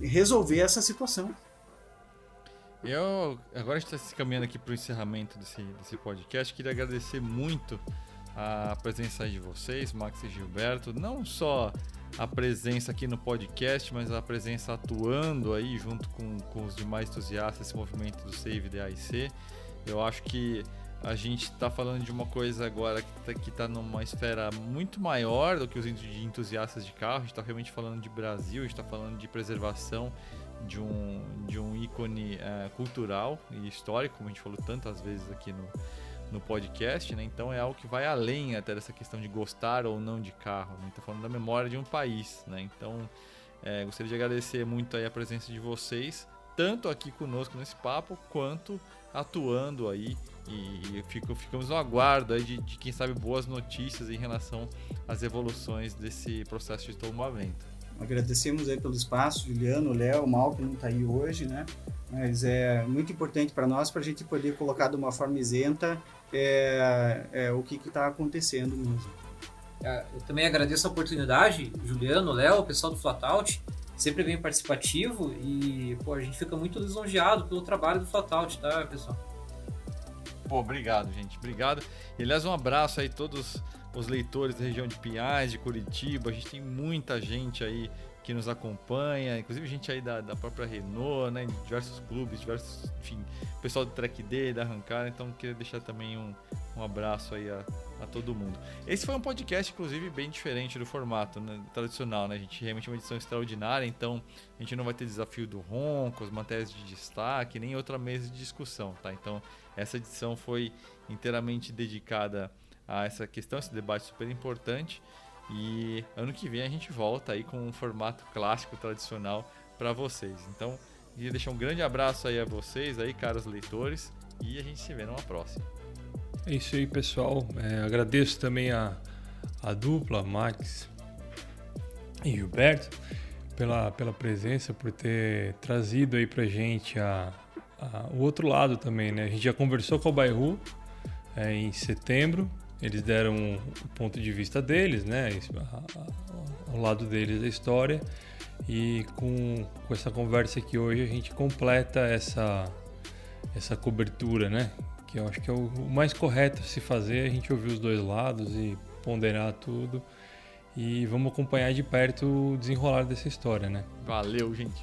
resolver essa situação. Eu, agora está se caminhando aqui para o encerramento desse, desse podcast. Queria agradecer muito a presença de vocês, Max e Gilberto, não só a presença aqui no podcast, mas a presença atuando aí junto com, com os demais entusiastas desse movimento do Save the. Eu acho que a gente está falando de uma coisa agora que está tá numa esfera muito maior do que os entusiastas de carro. A gente está realmente falando de Brasil, a gente está falando de preservação de um, de um ícone é, cultural e histórico, como a gente falou tantas vezes aqui no, no podcast, né? Então é algo que vai além até dessa questão de gostar ou não de carro. Né? Tá falando da memória de um país, né? Então é, gostaria de agradecer muito aí a presença de vocês, tanto aqui conosco nesse papo, quanto atuando aí e, fico, ficamos no aguardo aí de, de, quem sabe boas notícias em relação às evoluções desse processo de tombamento. Agradecemos aí pelo espaço, Juliano, Léo, Mal, que não está aí hoje, né? Mas é muito importante para nós para a gente poder colocar de uma forma isenta é, é o que está acontecendo mesmo. É, eu também agradeço a oportunidade, Juliano, Léo, o pessoal do Flatout. sempre bem participativo e pô, a gente fica muito lisonjeado pelo trabalho do Flatout, tá, pessoal? Pô, obrigado, gente. Obrigado. E, aliás, um abraço aí a todos os leitores da região de Pinhais, de Curitiba. A gente tem muita gente aí que nos acompanha, inclusive gente aí da, da própria Renault, né, diversos clubes, diversos, enfim, pessoal do Track Day, da Arrancar, então queria deixar também um, um abraço aí a, a todo mundo. Esse foi um podcast, inclusive, bem diferente do formato né, tradicional, né, a gente realmente é uma edição extraordinária, então a gente não vai ter desafio do ronco, as matérias de destaque, nem outra mesa de discussão, tá? Então essa edição foi inteiramente dedicada a essa questão, esse debate super importante. E ano que vem a gente volta aí com um formato clássico, tradicional para vocês. Então, queria deixar um grande abraço aí a vocês aí, caros leitores, e a gente se vê numa próxima. É isso aí, pessoal. É, agradeço também a, a dupla, Max e Gilberto, pela, pela presença, por ter trazido aí pra gente a, a, o outro lado também, né? A gente já conversou com o Bairro é, em setembro, eles deram o ponto de vista deles, né? Ao lado deles da história. E com, com essa conversa aqui hoje a gente completa essa, essa cobertura, né? Que eu acho que é o, o mais correto se fazer, a gente ouvir os dois lados e ponderar tudo. E vamos acompanhar de perto o desenrolar dessa história, né? Valeu, gente!